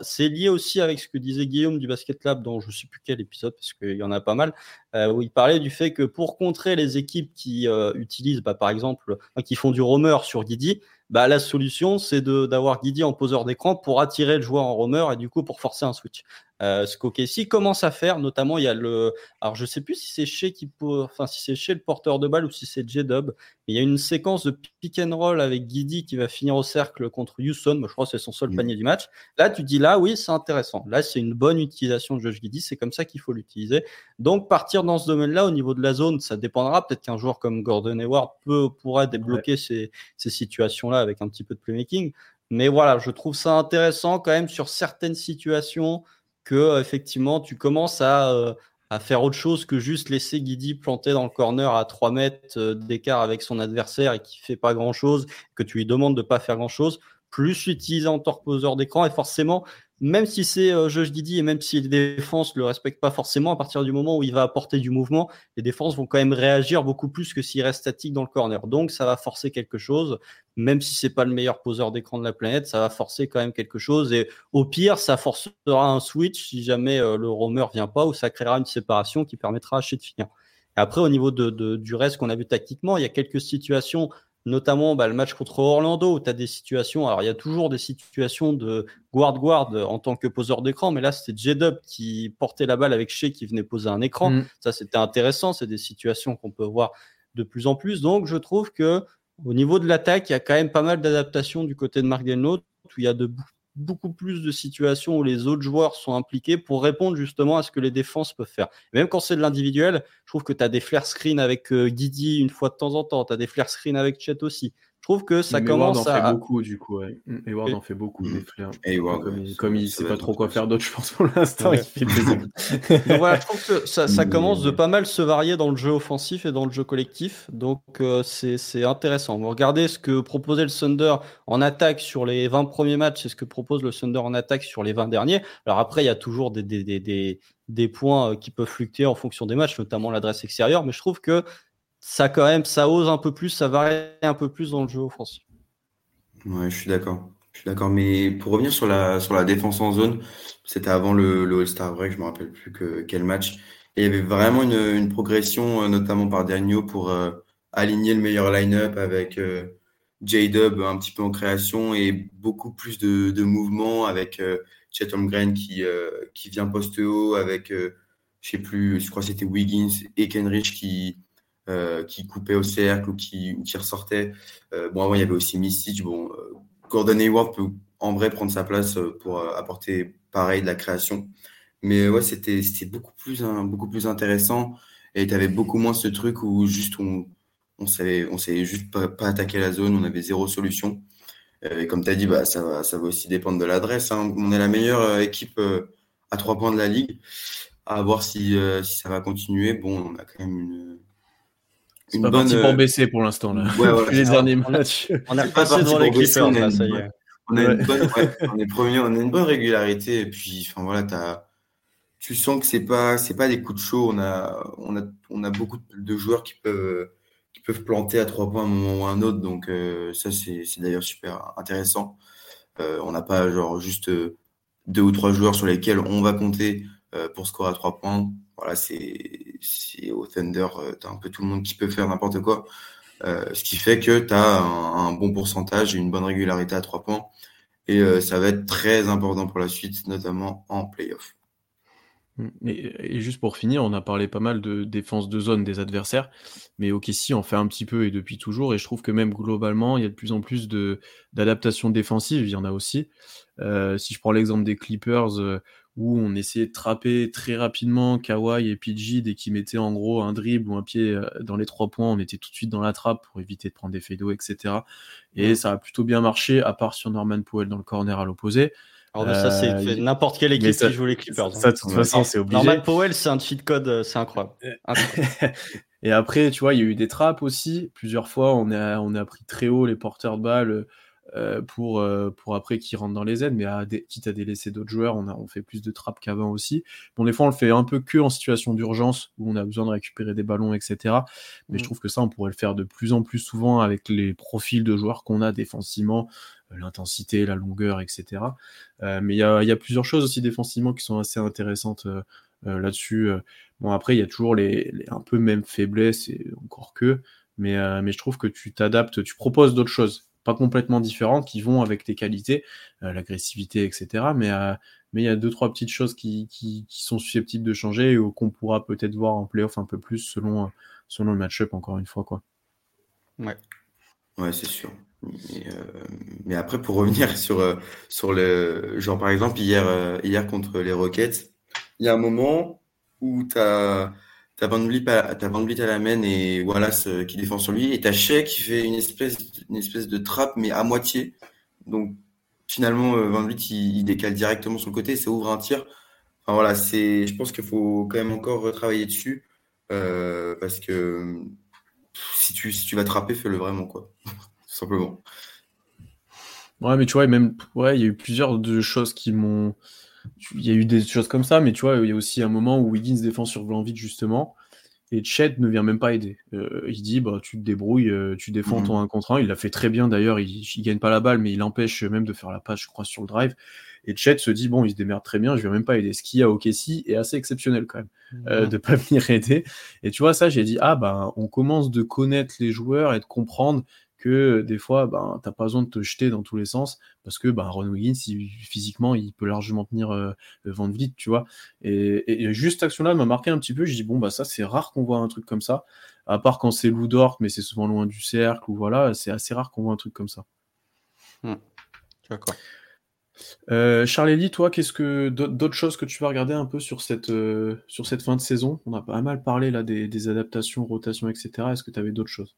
c'est lié aussi avec ce que disait Guillaume du Basket Lab dans je ne sais plus quel épisode, parce qu'il y en a pas mal, où il parlait du fait que pour contrer les équipes qui utilisent, bah, par exemple, qui font du roamer sur Guidi, bah, la solution, c'est d'avoir Guidi en poseur d'écran pour attirer le joueur en roamer et du coup pour forcer un switch. Euh, ce qu'OKC commence à faire, notamment, il y a le. Alors, je sais plus si c'est chez qui, enfin, si c'est chez le porteur de balle ou si c'est J-Dub, mais il y a une séquence de pick and roll avec Guidi qui va finir au cercle contre Houston. Moi, je crois que c'est son seul mm. panier du match. Là, tu dis là, oui, c'est intéressant. Là, c'est une bonne utilisation de Josh Guidi. C'est comme ça qu'il faut l'utiliser. Donc, partir dans ce domaine-là, au niveau de la zone, ça dépendra. Peut-être qu'un joueur comme Gordon Hayward peut, pourra débloquer ces, ces situations-là avec un petit peu de playmaking. Mais voilà, je trouve ça intéressant quand même sur certaines situations que effectivement tu commences à, euh, à, faire autre chose que juste laisser Guidi planter dans le corner à 3 mètres euh, d'écart avec son adversaire et qui fait pas grand chose, que tu lui demandes de pas faire grand chose, plus l'utiliser en torposeur d'écran. Et forcément même si c'est euh, Josh Didi et même si les défenses le respectent pas forcément, à partir du moment où il va apporter du mouvement, les défenses vont quand même réagir beaucoup plus que s'il reste statique dans le corner. Donc ça va forcer quelque chose, même si c'est pas le meilleur poseur d'écran de la planète, ça va forcer quand même quelque chose. Et au pire, ça forcera un switch si jamais euh, le roamer vient pas, ou ça créera une séparation qui permettra à chez de finir. après, au niveau de, du reste qu'on a vu tactiquement, il y a quelques situations notamment bah, le match contre Orlando où tu as des situations. Alors, il y a toujours des situations de guard-guard en tant que poseur d'écran, mais là, c'était J-Dub qui portait la balle avec Shea qui venait poser un écran. Mm. Ça, c'était intéressant. C'est des situations qu'on peut voir de plus en plus. Donc, je trouve que au niveau de l'attaque, il y a quand même pas mal d'adaptations du côté de Mark Denlow, où il y a de beaucoup plus de situations où les autres joueurs sont impliqués pour répondre justement à ce que les défenses peuvent faire. même quand c'est de l'individuel, je trouve que tu as des flare screen avec euh, Guidi une fois de temps en temps, tu as des flare screen avec Chet aussi. Je trouve que ça commence à. en fait beaucoup, du coup. Ouais. Hayward en fait beaucoup, des flares. comme, il, ne sait pas trop quoi faire d'autre, je pense, pour l'instant, il fait voilà, je trouve que ça, ça, commence de pas mal se varier dans le jeu offensif et dans le jeu collectif. Donc, euh, c'est intéressant. Vous regardez ce que proposait le Thunder en attaque sur les 20 premiers matchs et ce que propose le Thunder en attaque sur les 20 derniers. Alors, après, il y a toujours des, des, des, des points euh, qui peuvent fluctuer en fonction des matchs, notamment l'adresse extérieure. Mais je trouve que ça quand même, ça ose un peu plus, ça varie un peu plus dans le jeu offensif. Ouais, je suis d'accord. Je suis d'accord. Mais pour revenir sur la, défense en zone, c'était avant le, All-Star Break, je me rappelle plus que, quel match. Il y avait vraiment une, progression, euh, notamment par Daniel, pour euh, aligner le meilleur line-up avec euh, J-Dub un petit peu en création et beaucoup plus de, de mouvements avec Chet Holmgren qui, vient poste haut, avec, je sais plus, je crois que c'était Wiggins et Kenrich qui, qui coupait au cercle ou qui, qui ressortait. Euh, bon, avant, il y avait aussi Mystic. Bon, euh, Gordon Hayward peut en vrai prendre sa place pour apporter pareil de la création. Mais ouais, c'était beaucoup plus, hein, beaucoup plus intéressant. Et tu avais beaucoup moins ce truc où juste on, on savait, on savait juste pas, pas attaquer la zone, on avait zéro solution. Et comme tu as dit, bah, ça, va, ça va aussi dépendre de l'adresse. Hein. On est la meilleure équipe à trois points de la ligue. À voir si, si ça va continuer. Bon, on a quand même une, une pas bonne, pour euh, baisser pour l'instant là. Ouais, les derniers matchs. On a passé dans l'équipe, on, a ça y est. On a une bonne, ouais, on est premier, on a une bonne régularité et puis enfin voilà, as, tu sens que c'est pas c'est pas des coups de chaud. On a on a on a beaucoup de joueurs qui peuvent qui peuvent planter à trois points à un moment ou à un autre. Donc euh, ça c'est d'ailleurs super intéressant. Euh, on n'a pas genre juste euh, deux ou trois joueurs sur lesquels on va compter euh, pour scorer à trois points voilà, c'est au Thunder, euh, tu as un peu tout le monde qui peut faire n'importe quoi. Euh, ce qui fait que tu as un, bon pourcentage et une bonne régularité à trois points. Et euh, ça va être très important pour la suite, notamment en playoff. Mm. Et, juste pour finir, on a parlé pas mal de défense de zone des adversaires, mais OKC en fait un petit peu et depuis toujours, et je trouve que même globalement, il y a de plus en plus d'adaptations défensives, il y en a aussi. Euh, si je prends l'exemple des Clippers, euh, où on essayait de trapper très rapidement Kawhi et PG dès qu'ils mettaient en gros un dribble ou un pied euh, dans les trois points, on était tout de suite dans la trappe pour éviter de prendre des fadeaux, etc. Et ça a plutôt bien marché, à part sur Norman Powell dans le corner à l'opposé. Alors ça, c'est euh, n'importe quelle équipe qui joue les Clippers. Ça, de toute façon, c'est obligé. Norman Powell, c'est un cheat code, euh, c'est incroyable. et après, tu vois, il y a eu des trappes aussi. Plusieurs fois, on a, on a pris très haut les porteurs de balles euh, pour, pour après qu'ils rentrent dans les aides. Mais à quitte à délaisser d'autres joueurs, on, a, on fait plus de trappes qu'avant aussi. Bon, des fois, on le fait un peu que en situation d'urgence, où on a besoin de récupérer des ballons, etc. Mais je mm. trouve que ça, on pourrait le faire de plus en plus souvent avec les profils de joueurs qu'on a défensivement l'intensité, la longueur, etc. Euh, mais il y a, plusieurs choses aussi défensivement qui sont assez intéressantes euh, euh, là-dessus. Bon, après, il y a toujours les, un peu même faiblesses, et encore que, mais, mais je trouve que tu t'adaptes, tu proposes d'autres choses, pas complètement différentes, qui vont avec tes qualités, l'agressivité, etc. Mais mais il y a deux, trois petites choses qui, qui, sont susceptibles de changer ou qu'on pourra peut-être voir en playoff un peu plus selon, selon le match-up, encore une fois. Quoi. Ouais. Ouais, c'est sûr. Euh, mais, après, pour revenir sur, euh, sur le. Genre, par exemple, hier, euh, hier contre les Rockets, il y a un moment où tu as. T'as Van Vliet à, à la main et voilà ce qui défend sur lui et t'as Shea qui fait une espèce une espèce de trappe mais à moitié donc finalement Van Vliet il, décale directement sur le côté ça ouvre un tir enfin voilà c'est je pense qu'il faut quand même encore retravailler dessus parce que si tu si tu vas trapper fais-le vraiment quoi simplement. Ouais, mais tu vois, même, ouais, il y a eu plusieurs choses qui m'ont. Il y a eu des choses comme ça, mais tu vois, il y a aussi un moment où Wiggins défend sur vite justement, et Chet ne vient même pas aider. Euh, il dit, bah, tu te débrouilles, euh, tu défends mhm. ton 1 contre 1. Il l'a fait très bien d'ailleurs, il, il gagne pas la balle, mais il empêche même de faire la passe, je crois, sur le drive. Et Chet se dit, bon, il se démerde très bien, je vais même pas aider. Ce qu'il y a au Kessie est assez exceptionnel quand même, euh, de pas venir aider. Et tu vois, ça, j'ai dit, ah, ben, on commence de connaître les joueurs et de comprendre que des fois, ben, t'as pas besoin de te jeter dans tous les sens parce que ben, Ron Wiggins, physiquement, il peut largement tenir euh, le Van Vliet, tu vois? Et, juste cette action-là m'a marqué un petit peu. Je dis bon bah ça c'est rare qu'on voit un truc comme ça, à part quand c'est Lou Dort, mais c'est souvent loin du cercle ou voilà, c'est assez rare qu'on voit un truc comme ça. Hmm. D'accord. Euh, Charlélie, toi, qu'est-ce que d'autres choses que tu vas regarder un peu sur cette, euh, sur cette fin de saison? On a pas mal parlé là des, des adaptations, rotations, etc. Est-ce que tu avais d'autres choses?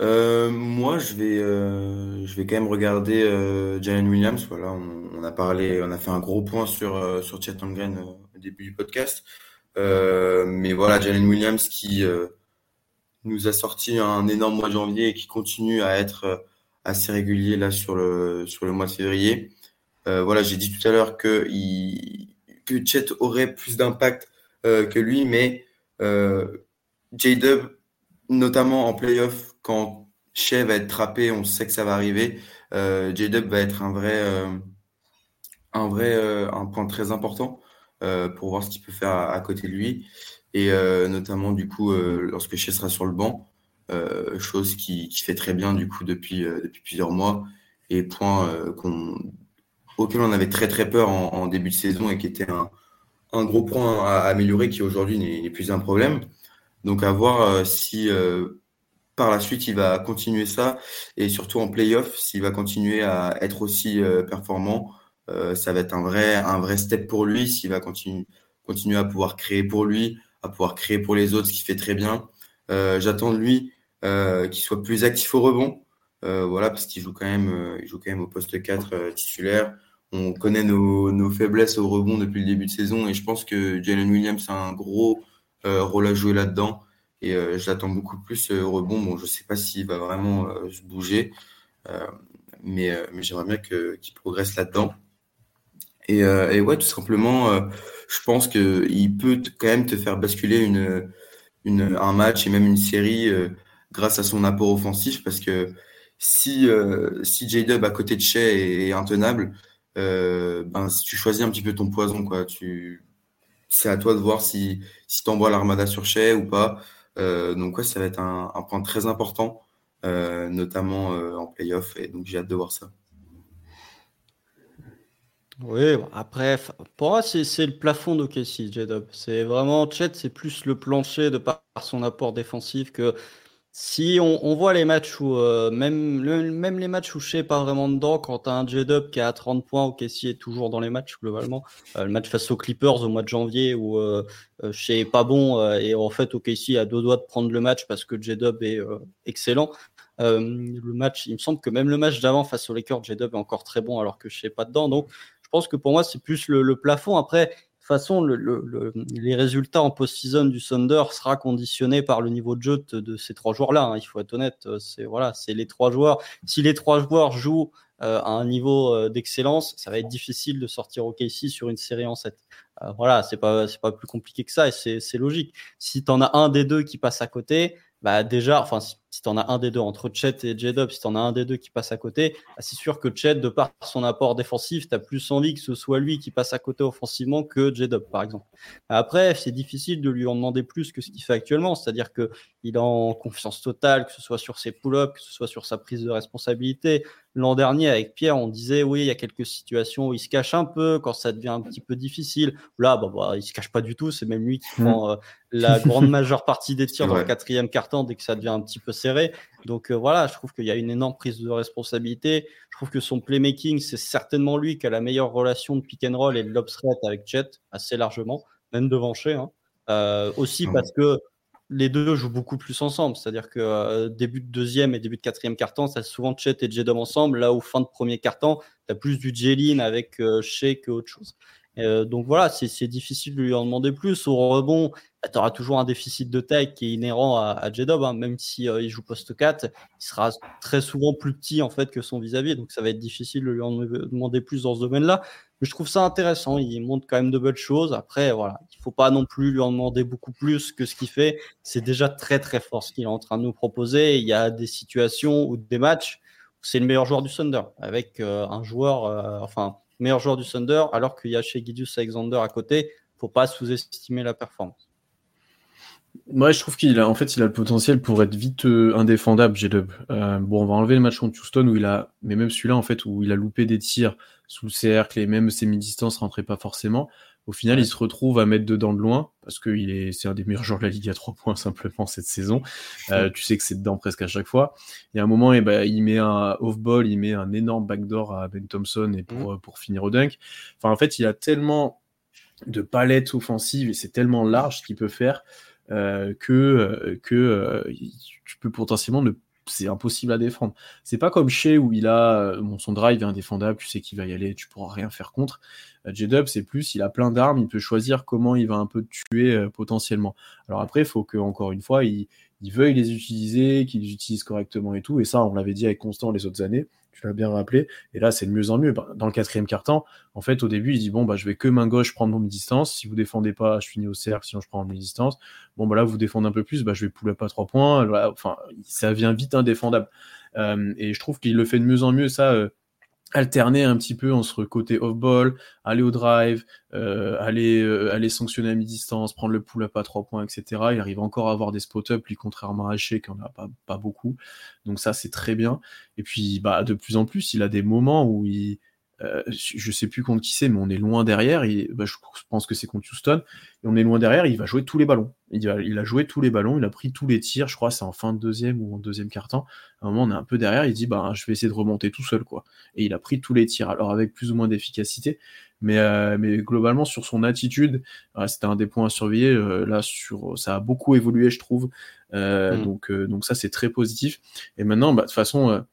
Euh, moi, je vais, euh, je vais quand même regarder euh, Jalen Williams. Voilà, on, a parlé, on a fait un gros point sur euh, sur Chet au début du podcast. mais voilà, Jalen Williams qui nous a sorti un énorme mois de janvier et qui continue à être assez régulier là sur le sur le mois de février. voilà, j'ai dit tout à l'heure que il, que Chet aurait plus d'impact que lui, mais J-Dub notamment en playoff, quand Shea va être trappé, on sait que ça va arriver. Euh, J-Dub va être un vrai, euh, un vrai, euh, un point très important euh, pour voir ce qu'il peut faire à, côté de lui. Et notamment, du coup, lorsque Shea sera sur le banc, chose qui, qui, fait très bien, du coup, depuis, depuis plusieurs mois. Et point auquel on avait très, très peur en, début de saison et qui était un, un gros point à améliorer qui aujourd'hui n'est plus un problème. Donc à voir si par la suite il va continuer ça et surtout en playoff s'il va continuer à être aussi euh, performant. ça va être un vrai un vrai step pour lui s'il va continuer continuer à pouvoir créer pour lui, à pouvoir créer pour les autres, ce qu'il fait très bien. J'attends de lui qu'il soit plus actif au rebond. voilà, parce qu'il joue quand même, il joue quand même au poste 4 titulaire. On connaît nos, nos, faiblesses au rebond depuis le début de saison et je pense que Jalen Williams a un gros euh, rôle à jouer là-dedans. Et euh, j'attends beaucoup plus au rebond. Bon, je sais pas s'il va vraiment euh, se bouger, mais, mais j'aimerais bien qu'il progresse là-dedans. Et, et, ouais, tout simplement, je pense qu'il peut quand même te faire basculer une, une, un match et même une série grâce à son apport offensif parce que si, si J-Dub à côté de Shea est, intenable, ben, si tu choisis un petit peu ton poison, quoi, tu, c'est à toi de voir si, si tu envoies l'armada sur Shea ou pas. Euh, donc ouais, ça va être un, point très important, euh, notamment euh, en playoff, et donc j'ai hâte de voir ça. Oui, après, pour moi, c'est le plafond d'OKC, J-Dub. C'est vraiment, Chet, c'est plus le plancher de par son apport défensif que si on, voit les matchs où, euh, même, même les matchs où je sais pas vraiment dedans, quand tu as un J-Dub qui a 30 points, OKC est toujours dans les matchs globalement. Euh, le match face aux Clippers au mois de janvier où euh, je sais pas bon et en fait OKC a deux doigts de prendre le match parce que J-Dub est excellent. le match, il me semble que même le match d'avant face aux Lakers, J-Dub est encore très bon alors que je sais pas dedans. Donc pense que pour moi, c'est plus le, plafond. Après, façon, le, les résultats en post-season du Thunder sera conditionné par le niveau de jeu de, ces trois joueurs-là. Hein. il faut être honnête. C'est voilà, c'est les trois joueurs. Si les trois joueurs jouent euh, à un niveau euh, d'excellence, ça va être difficile de sortir au KC sur une série en 7. Euh, voilà, c'est pas c'est pas plus compliqué que ça et c'est logique. Si tu en as un des deux qui passe à côté, bah déjà, enfin, si, tu en as un des deux entre Chet et J-Dub, si tu en as un des deux qui passe à côté, bah, c'est sûr que Chet, de par son apport défensif, tu as plus envie que ce soit lui qui passe à côté offensivement que J-Dub, par exemple. Après, c'est difficile de lui en demander plus que ce qu'il fait actuellement, c'est-à-dire que il est en confiance totale, que ce soit sur ses pull-ups, que ce soit sur sa prise de responsabilité. L'an dernier, avec Pierre, on disait oui, il y a quelques situations où il se cache un peu quand ça devient un petit peu difficile. Là, bah, bah il se cache pas du tout. C'est même lui qui mmh. prend euh, la grande majeure partie des tirs dans le quatrième carton dès que ça devient un petit peu serré. Donc euh, voilà, je trouve qu'il y a une énorme prise de responsabilité. Je trouve que son playmaking, c'est certainement lui qui a la meilleure relation de pick and roll et de avec Chet, assez largement, même devant Shea. Hein. Euh, aussi mmh. parce que les deux jouent beaucoup plus ensemble. C'est-à-dire que euh, début de deuxième et début de quatrième carton, ça souvent Chet et Jedom ensemble. Là, où fin de premier carton, tu as plus du Jelin avec euh, Shea que autre chose. Euh, donc voilà, c'est difficile de lui en demander plus. Au rebond, bah, tu auras toujours un déficit de taille qui est inhérent à, à hein. même si il joue poste 4, il sera très souvent plus petit en fait que son vis-à-vis. donc ça va être difficile de lui en demander plus dans ce domaine-là je trouve ça intéressant. Il montre quand même de bonnes choses. Après, voilà, il faut pas non plus lui en demander beaucoup plus que ce qu'il fait. C'est déjà très très fort ce qu'il est en train de nous proposer. Il y a des situations ou des matchs où c'est le meilleur joueur du Thunder avec euh, un joueur, euh, enfin meilleur joueur du Thunder, alors qu'il y a chez Gideus Alexander à côté. Faut pas sous-estimer la performance. Moi, je trouve qu'il a, en fait, il a le potentiel pour être vite euh, indéfendable, J-Dub. Euh, bon, on va enlever le match contre Houston où il a, mais même celui-là, en fait, où il a loupé des tirs sous le cercle et même ses mi-distances rentraient pas forcément. Au final, il se retrouve à mettre dedans de loin parce que il est, c'est un des meilleurs joueurs de la ligue à trois points simplement cette saison. Euh, tu sais que c'est dedans presque à chaque fois. Il y a un moment, et eh ben, il met un off-ball, il met un énorme backdoor à Ben Thompson et pour, mmh. pour finir au dunk. Enfin, en fait, il a tellement de palettes offensives et c'est tellement large ce qu'il peut faire euh, que, euh, que euh, tu peux potentiellement ne c'est impossible à défendre. C'est pas comme chez où il a bon, son drive est indéfendable, tu sais qu'il va y aller, tu pourras rien faire contre. J-Dub, c'est plus, il a plein d'armes, il peut choisir comment il va un peu tuer potentiellement. Alors après, il faut que encore une fois, il, il veuille les utiliser, qu'il les utilise correctement et tout. Et ça, on l'avait dit avec Constant les autres années tu l'as bien rappelé. Et là, c'est de mieux en mieux. Bah, dans le quatrième quart-temps, en fait, au début, il dit bon, bah, je vais que main gauche prendre mon distance. Si vous défendez pas, je finis au cercle. Sinon, je prends mes distance. Bon, bah là, vous défendez un peu plus, bah, je vais pouler pas trois points. Enfin, ça vient vite indéfendable. Euh, et je trouve qu'il le fait de mieux en mieux. Ça, euh, alterner un petit peu entre côté off-ball, aller au drive, euh, aller, euh, aller sanctionner à mi-distance, prendre le pull-up à trois points, etc. Il arrive encore à avoir des spot-up, lui, contrairement à Haché, qui en a pas, pas beaucoup. Donc ça, c'est très bien. Et puis, bah, de plus en plus, il a des moments où il, euh, je sais plus contre qui c'est, mais on est loin derrière. Et, bah, je pense que c'est contre Houston. Et on est loin derrière. Il va jouer tous les ballons. Il, il a joué tous les ballons. Il a pris tous les tirs. Je crois c'est en fin de deuxième ou en deuxième quart-temps. À un moment, on est un peu derrière. Il dit bah, je vais essayer de remonter tout seul. quoi. Et il a pris tous les tirs. Alors avec plus ou moins d'efficacité. Mais, euh, mais globalement, sur son attitude, c'était un des points à surveiller. Euh, là, sur, ça a beaucoup évolué, je trouve. Mm. donc, donc ça, c'est très positif. Et maintenant, bah, de toute façon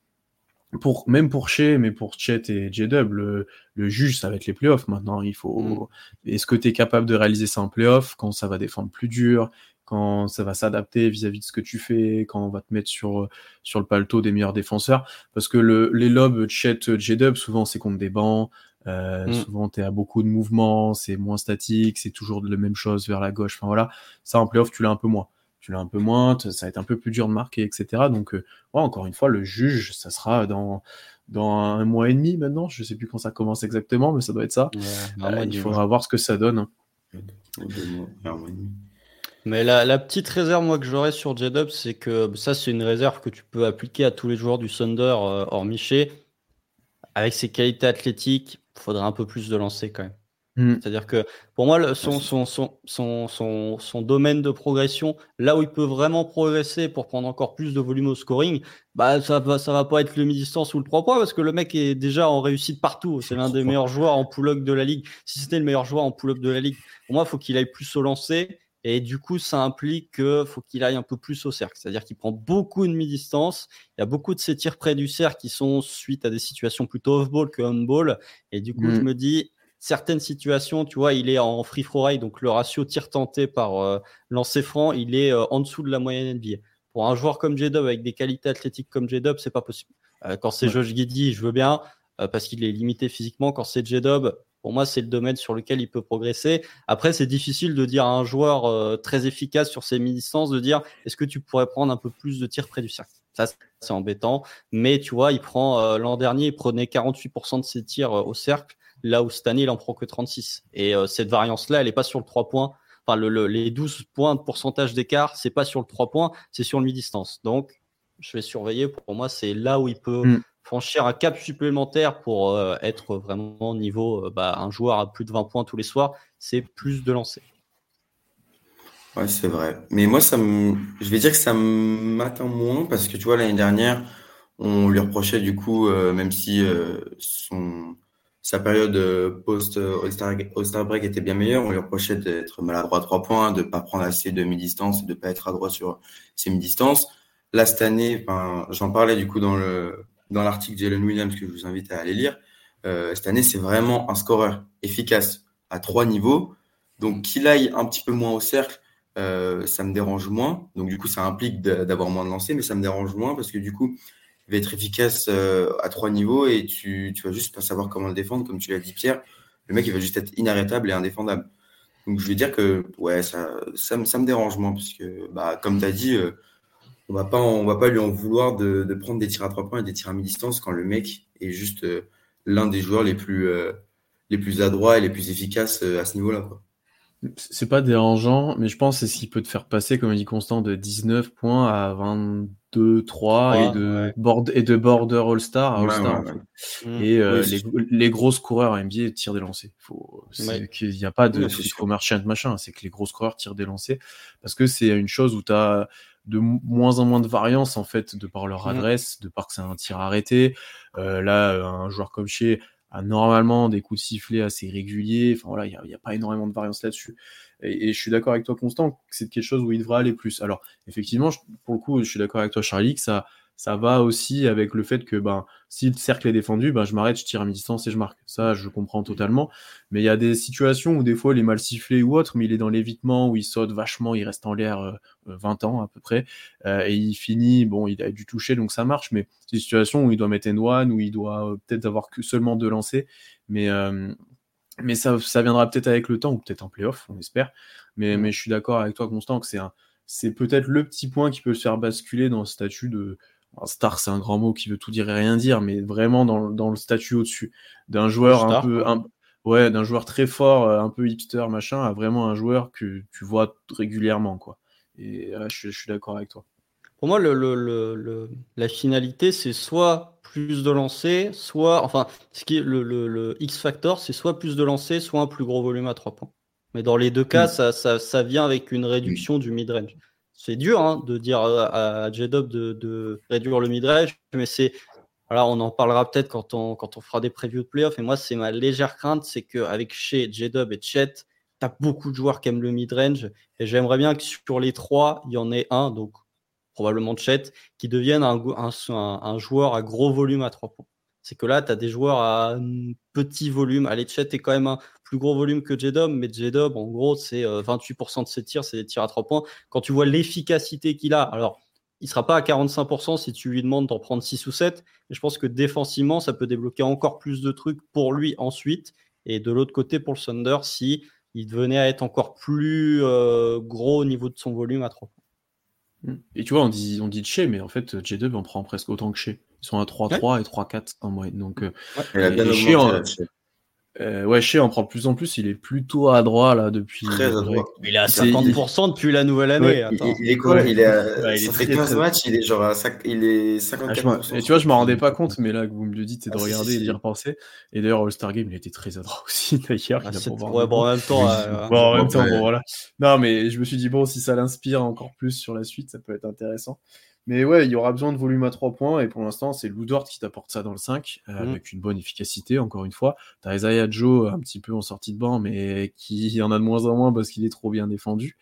pour même pour Shea, mais pour Chet et J-Dub, le, juge, ça va être les playoffs maintenant. Il faut. Mm. Est-ce que tu es capable de réaliser ça en playoffs quand ça va défendre plus dur, quand ça va s'adapter vis-à-vis de ce que tu fais, quand on va te mettre sur sur le paletot des meilleurs défenseurs? Parce que le, les lobes Chet, J-Dub, souvent c'est contre des bancs. Euh, mm. Souvent, tu à beaucoup de mouvements, c'est moins statique, c'est toujours de la même chose vers la gauche. Enfin voilà, ça en playoff, tu l'as un peu moins tu l'as un peu moins, ça va être un peu plus dur de marquer, etc. Donc, euh, encore une fois, le juge, ça sera dans, dans un mois et demi maintenant. Je sais plus quand ça commence exactement, mais ça doit être ça. Euh, il faudra voir ce que ça donne. Mais la, petite réserve moi que j'aurais sur J-Dub, c'est que ça c'est une réserve que tu peux appliquer à tous les joueurs du Thunder euh, hors Miché. Avec ses qualités athlétiques, faudrait un peu plus de lancer quand même. Hmm. C'est-à-dire que pour moi, son, son, son, son, domaine de progression, là où il peut vraiment progresser pour prendre encore plus de volume au scoring, bah, ça va, ça va pas être le mi-distance ou le 3 points parce que le mec est déjà en réussite partout. C'est l'un des meilleurs joueurs en pull-up de la ligue. Si c'était le meilleur joueur en pull-up de la ligue, pour moi, il faut qu'il aille plus au lancer. Et du coup, ça implique qu'il faut qu'il aille un peu plus au cercle. C'est-à-dire qu'il prend beaucoup de mi-distance. Il y a beaucoup de ses tirs près du cercle qui sont suite à des situations plutôt off-ball que on-ball. Et du coup, je hmm. me dis, certaines situations, tu vois, il est en free throw rate, donc le ratio tir tenté par euh, lancer franc, il est euh, en dessous de la moyenne NBA. Pour un joueur comme J-Dub avec des qualités athlétiques comme J-Dub, c'est pas possible. Euh, quand c'est Josh Giddy, je veux bien parce qu'il est limité physiquement. Quand c'est J-Dub, pour moi, c'est le domaine sur lequel il peut progresser. Après, c'est difficile de dire à un joueur très efficace sur ses mi-distances de dire est-ce que tu pourrais prendre un peu plus de tirs près du cercle? Ça, c'est embêtant. Mais tu vois, il prend l'an dernier, il prenait 48% de ses tirs au cercle là où cette année, il en prend que 36. Et euh, cette variance-là, elle n'est pas sur le 3 points. Enfin, le, les 12 points de pourcentage d'écart, c'est pas sur le 3 points, c'est sur le mi-distance. Donc, je vais surveiller. Pour moi, c'est là où il peut mm. franchir un cap supplémentaire pour euh, être vraiment niveau euh, bah, un joueur à plus de 20 points tous les soirs. C'est plus de lancer. Ouais, c'est vrai. Mais moi, ça me... je vais dire que ça m'atteint moins parce que tu vois, l'année dernière, on lui reprochait du coup, même si son sa période euh, post-All-Star Break était bien meilleure. On lui reprochait d'être maladroit à trois points, de ne pas prendre assez de mi-distance de ne pas être adroit sur ses mi-distances. Là, cette année, j'en parlais du coup dans le dans l'article Jalen Williams que je vous invite à aller lire. Euh, cette année, c'est vraiment un scoreur efficace à trois niveaux. Donc, qu'il aille un petit peu moins au cercle, euh, ça me dérange moins. Donc, du coup, ça implique d'avoir moins de lancers, mais ça me dérange moins parce que du coup, va être efficace euh, à trois niveaux et tu, tu vas juste pas savoir comment le défendre, comme tu l'as dit Pierre. Le mec, il va juste être inarrêtable et indéfendable. Donc je veux dire que ouais, ça, ça, me, ça me dérange moins, parce que bah, comme tu as dit, euh, on va pas on va pas lui en vouloir de, de, prendre des tirs à trois points et des tirs à mi-distance quand le mec est juste euh, l'un des joueurs les plus, les plus adroits et les plus efficaces à ce niveau-là. Quoi. C'est pas dérangeant, mais je pense que c'est ce qui peut te faire passer, comme dit Constant, de 19 points à 22, 3 et, de et de border All-Star à All-Star. Et euh, les, les, grosses coureurs NBA tirent des lancers. Il n'y a pas de commercial machin, c'est que les grosses coureurs tirent des lancers parce que c'est une chose où tu as de moins en moins de variance en fait de par leur mmh. adresse, de par que c'est un tir arrêté. Euh, là, un joueur comme chez a normalement des coups de sifflet assez réguliers. Enfin voilà, il n'y a, a, pas énormément de variance là-dessus. Et, je suis d'accord avec toi, Constant, que c'est quelque chose où il devrait aller plus. Alors, effectivement, pour le coup, je suis d'accord avec toi, Charlie, que ça, ça va aussi avec le fait que ben, si le cercle est défendu, ben, je m'arrête, je tire à mi-distance et je marque. Ça, je comprends totalement. Mais il y a des situations où des fois il est mal sifflé ou autre, mais il est dans l'évitement, où il saute vachement, il reste en l'air 20 euh, ans à peu près, euh, et il finit, bon, il a dû toucher, donc ça marche, mais c'est des situations où il doit mettre n one, où il doit euh, peut-être avoir que seulement deux lancers, mais, mais ça, ça viendra peut-être avec le temps, ou peut-être en playoff, on espère. Mais, mmh. mais je suis d'accord avec toi, Constant, que c'est un c'est peut-être le petit point qui peut se faire basculer dans le statut de, star, c'est un grand mot qui veut tout dire et rien dire, mais vraiment dans, dans le statut au-dessus d'un joueur un peu, ouais, d'un joueur très fort, euh, un peu hipster machin, à vraiment un joueur que tu vois régulièrement, quoi. Et là, je, suis d'accord avec toi. Pour moi, le, le, le, la finalité, c'est soit plus de lancers, soit, enfin, ce qui est le, X factor, c'est soit plus de lancers, soit un plus gros volume à 3 points. Mais dans les deux cas, mm. ça, ça, ça, vient avec une réduction du mid-range c'est dur hein, de dire à, J-Dub de, réduire le mid-range, mais c'est. Voilà, on en parlera peut-être quand on, quand on fera des previews de playoffs. Et moi, c'est ma légère crainte, c'est qu'avec chez J-Dub et Chet, tu as beaucoup de joueurs qui aiment le mid-range. Et j'aimerais bien que sur les trois, il y en ait un, donc probablement Chet, qui devienne un, joueur à gros volume à trois points. C'est que là, tu as des joueurs à petit volume. Allez, Chet est quand même un plus gros volume que J-Dub, mais J-Dub, en gros, c'est 28% euh, de ses tirs, c'est des tirs à 3 points. Quand tu vois l'efficacité qu'il a, alors, il ne sera pas à 45% si tu lui demandes d'en prendre 6 ou 7, mais je pense que défensivement, ça peut débloquer encore plus de trucs pour lui ensuite. Et de l'autre côté, pour le Thunder, si il devenait à être encore plus euh, gros au niveau de son volume à 3 points. Et tu vois, on dit, on dit Che, mais en fait, J-Dub en prend presque autant que Che. Ils sont à 3-3 et 3-4 en moyenne. Donc, euh, Euh, ouais, Shea en prend de plus en plus. Il est plutôt à droit là depuis. Très à droit. Il est à C'est- 50% depuis la nouvelle année. Ouais, attends. Il, il est quoi Ouais. Il est à, Ouais, il est ça fait très, 15 très- matchs, il est genre à cinq- il est Ah, 54%. je m'en- et tu vois, je m'en rendais pas compte, mais là que vous me le dites, c'est de Ah, regarder si, et d'y si. repenser. Et d'ailleurs, All-Star Game, il était très à droit aussi d'ailleurs. Ah, ouais, bon, en même temps, euh, Bon, en même Ouais. temps, bon, voilà. Non, mais je me suis dit, bon, si ça l'inspire encore plus sur la suite, ça peut être intéressant. Mais ouais, il y aura besoin de volume à 3 points, et pour l'instant, c'est Lou Dort qui t'apporte ça dans le 5, euh, Mm. avec une bonne efficacité, encore une fois. T'as Isaiah Joe, un petit peu en sortie de banc, mais qui en a de moins en moins parce qu'il est trop bien défendu.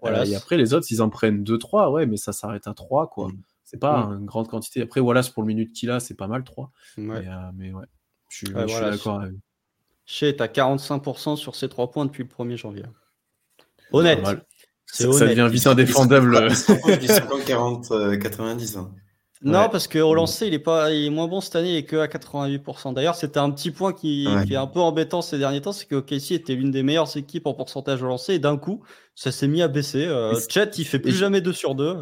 Voilà, Euh, et après, les autres, ils en prennent 2-3, ouais, mais ça s'arrête à 3, quoi. Mm. C'est pas Mm. une grande quantité. Après, Wallace, pour le minute qu'il a, c'est pas mal 3. ouais. Mais, euh, mais ouais, je suis, Ouais, voilà, d'accord avec est à 45% sur ses 3 points depuis le 1er janvier. Honnête. Ça, devient vite indéfendable. se rapproche du 50, 40, euh, 90. hein. Non, Ouais. parce qu'au lancer, il est, pas, il est moins bon cette année, il est que à 88%. D'ailleurs, c'était un petit point qui, Ouais. qui est un peu embêtant ces derniers temps, c'est que OKC était l'une des meilleures équipes en pourcentage au lancer, et d'un coup, ça s'est mis à baisser. Euh, Et Chet, il fait plus et- jamais 2 sur 2.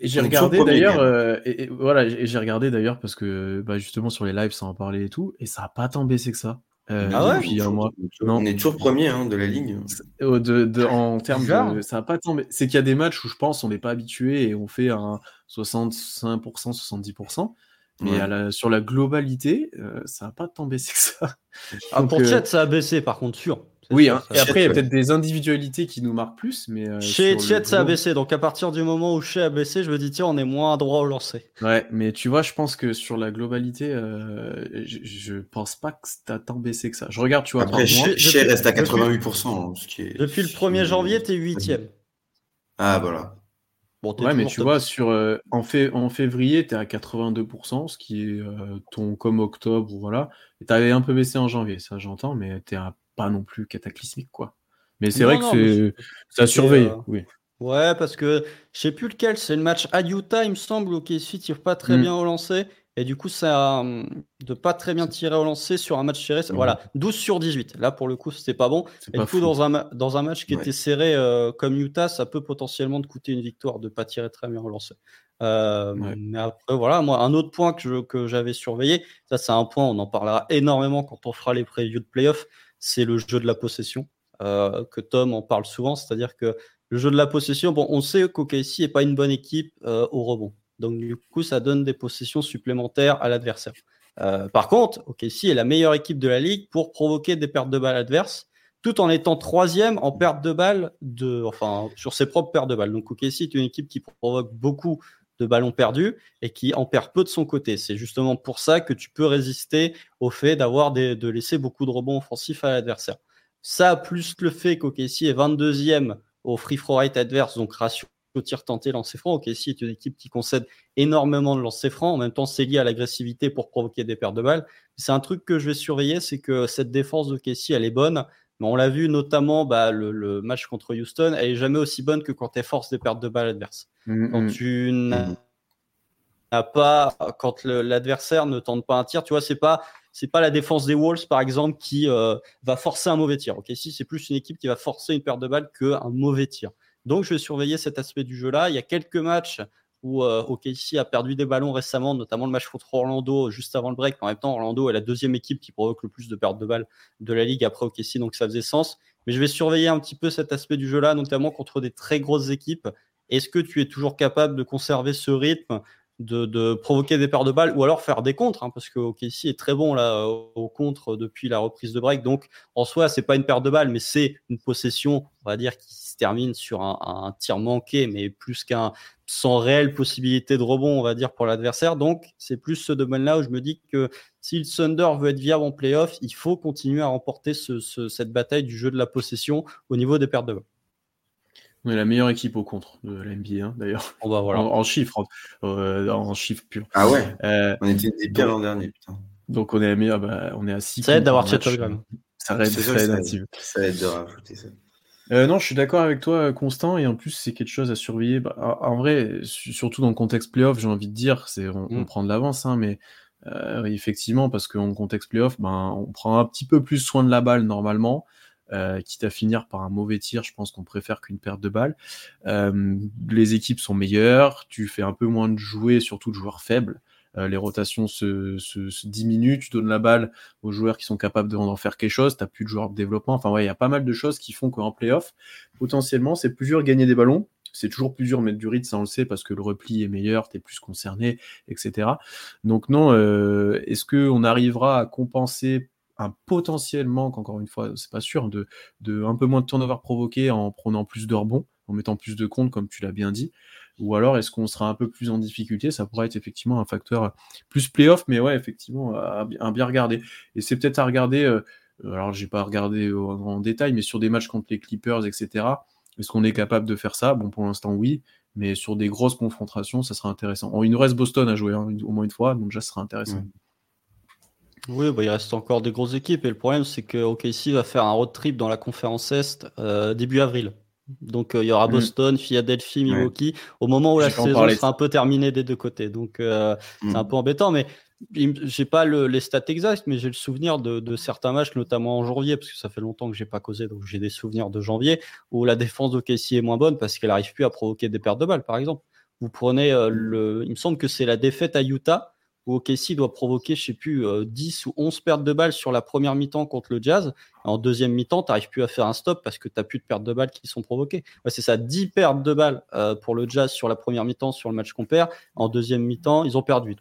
Et j'ai regardé d'ailleurs, euh, et, et voilà, et j'ai regardé d'ailleurs parce que bah, justement sur les lives, ça en parlait et tout, et ça a pas tant baissé que ça euh, Ah ouais depuis un On est mois. toujours- Non. On est toujours premier hein, de la ligue. Euh, De, de- en termes de, ça a pas tant, c'est qu'il y a des matchs où je pense on n'est pas habitué et on fait un 65%, 70%, mais Ouais. à la- sur la globalité, euh, ça a pas tant baissé que ça. Ah, Donc, pour euh, Chet, ça a baissé, par contre, sûr. C'est Oui, hein, et après il y a peut-être des individualités qui nous marquent plus, mais euh, Chez sur le Chet, ça a gros- baissé. Donc, à partir du moment où Chet a baissé, je me dis, tiens, on est moins droit au lancer. Ouais, mais tu vois, je pense que sur la globalité, euh, je, je pense pas que ça tant baissé que ça. Je regarde, tu vois, Après. Chez- reste à depuis- 88%. hein, ce qui est- Depuis le 1er janvier, t'es 8ème. Ah, voilà. Bon, Ouais, mais tu top. vois, sur, euh, en, fé- en février, tu es à 82%, ce qui est euh, ton comme octobre, ou voilà. Et tu avais un peu baissé en janvier, ça j'entends, mais tu pas non plus cataclysmique, quoi. Mais c'est vrai non, que ça surveille, euh, oui. Ouais, parce que je sais plus lequel, c'est le match à Utah, il me semble, où KC tire pas très Mm. bien au lancer. Et du coup, ça hum, de pas très bien tirer au lancer sur un match serré. Voilà, 12 sur 18. Là, pour le coup, c'était pas bon. Et pas du coup, fou. dans un, dans un match qui Ouais. était serré euh, comme Utah, ça peut potentiellement te coûter une victoire de pas tirer très bien au lancer. Euh, Ouais. Mais après, voilà, moi, un autre point que je- que j'avais surveillé, ça, c'est un point, on en parlera énormément quand on fera les previews de playoffs, c'est le jeu de la possession, euh, que Tom en parle souvent, c'est-à-dire que le jeu de la possession, on sait qu'OKC n'est pas une bonne équipe euh, au rebond. Donc, du coup, ça donne des possessions supplémentaires à l'adversaire. Euh, par contre, OKC est la meilleure équipe de la ligue pour provoquer des pertes de balles adverses, tout en étant troisième en perte de balles, enfin, sur ses propres pertes de balles. Donc, OKC est une équipe qui provoque beaucoup de ballons perdus et qui en perd peu de son côté. C'est justement pour ça que tu peux résister au fait d'avoir de laisser beaucoup de rebonds offensifs à l'adversaire. Ça, plus le fait qu'OKC est 22e au free throw rate adverse, donc ratio tir tenté, lancer franc. OKC est une équipe qui concède énormément de lancers francs. En même temps, c'est lié à l'agressivité pour provoquer des pertes de balles. C'est un truc que je vais surveiller, c'est que cette défense d'OKC, elle est bonne. Mais on l'a vu notamment bah, le, le match contre Houston, elle est jamais aussi bonne que quand elle force des pertes de balles adverses. Mm, Quand mm. tu n'as Mhm. n'as pas, quand l'adversaire ne tente pas un tir, tu vois, c'est pas, c'est pas la défense des Wolves par exemple qui euh, va forcer un mauvais tir. Ok, si c'est plus une équipe qui va forcer une perte de balle qu'un mauvais tir. Donc je vais surveiller cet aspect du jeu-là. Il y a quelques matchs où euh, OKC a perdu des ballons récemment, notamment le match contre Orlando juste avant le break. En même temps, Orlando est la deuxième équipe qui provoque le plus de pertes de balles de la ligue après OKC, donc ça faisait sens. Mais je vais surveiller un petit peu cet aspect du jeu-là, notamment contre des très grosses équipes. Est-ce que tu es toujours capable de conserver ce rythme de, provoquer des paires de balles ou alors faire des contres, hein, parce que OKC est très bon là au, au contre depuis la reprise de break. Donc en soi, c'est pas une paire de balles, mais c'est une possession, on va dire, qui se termine sur un, tir manqué, mais plus qu'un sans réelle possibilité de rebond, on va dire, pour l'adversaire. Donc c'est plus ce domaine-là où je me dis que si le Thunder veut être viable en playoff, il faut continuer à remporter ce, ce, cette bataille du jeu de la possession au niveau des pertes de balles. On est la meilleure équipe au contre de la NBA, hein, d'ailleurs. Va voilà. En, en chiffres, euh, en chiffres purs. Ah ouais, Euh, on était des pires l'an dernier, putain. donc on est la meilleure, bah, on est à 6 Ça aide d'avoir Chet Holmgren. Ça aide, ça aide ça aide. de rajouter ça. Euh, non, je suis d'accord avec toi, Constant, et en plus, c'est quelque chose à surveiller. Bah, en vrai, su- surtout dans le contexte playoff, j'ai envie de dire, c'est on, on Mm. prend de l'avance, hein, mais euh, effectivement, parce qu'en contexte playoff, ben, on prend un petit peu plus soin de la balle normalement, euh, quitte à finir par un mauvais tir, je pense qu'on préfère qu'une perte de balle. Euh, les équipes sont meilleures, tu fais un peu moins de jouets, surtout de joueurs faibles. les rotations se, se, diminuent, tu donnes la balle aux joueurs qui sont capables d'en faire quelque chose, tu n'as plus de joueurs de développement. Enfin, ouais, il y a pas mal de choses qui font qu'en playoff, potentiellement, c'est plus dur de gagner des ballons. C'est toujours plus dur de mettre du rythme, ça on le sait, parce que le repli est meilleur, tu es plus concerné, etc. Donc non, est-ce qu'on arrivera à compenser un potentiel manque, encore une fois, c'est pas sûr, de, de un peu moins de turnover provoqué en prenant plus de rebonds, en mettant plus de comptes, comme tu l'as bien dit. Ou alors est-ce qu'on sera un peu plus en difficulté? Ça pourrait être effectivement un facteur plus playoff, mais ouais, effectivement, à, bien regarder. Et c'est peut-être à regarder, euh, alors j'ai pas regardé en détail, mais sur des matchs contre les Clippers, etc. Est-ce qu'on est capable de faire ça? Bon, pour l'instant, oui. Mais sur des grosses confrontations, ça sera intéressant. il nous reste Boston à jouer hein, au moins une fois, donc déjà, ça sera intéressant. Oui, bah, il reste encore des grosses équipes et le problème c'est que OKC va faire un road trip dans la conférence Est euh, début avril. Donc euh, il y aura mm. Boston, Philadelphie, Milwaukee au moment où la saison sera un peu terminée des deux côtés. Donc euh, c'est un mm. peu embêtant, mais j'ai pas les stats exacts, mais j'ai le souvenir de, certains matchs, notamment en janvier, parce que ça fait longtemps que j'ai pas causé, donc j'ai des souvenirs de janvier où la défense d'OKC est moins bonne parce qu'elle arrive plus à provoquer des pertes de balles, par exemple. Vous prenez le, il me semble que c'est la défaite à Utah où OKC doit provoquer, je sais plus, 10 euh, ou 11 pertes de balles sur la première mi-temps contre le Jazz. En deuxième mi-temps, tu n'arrives plus à faire un stop parce que tu n'as plus de pertes de balles qui sont provoquées. c'est ça, 10 pertes de balles euh, pour le Jazz sur la première mi-temps, sur le match qu'on perd. En deuxième mi-temps, ils ont perdu.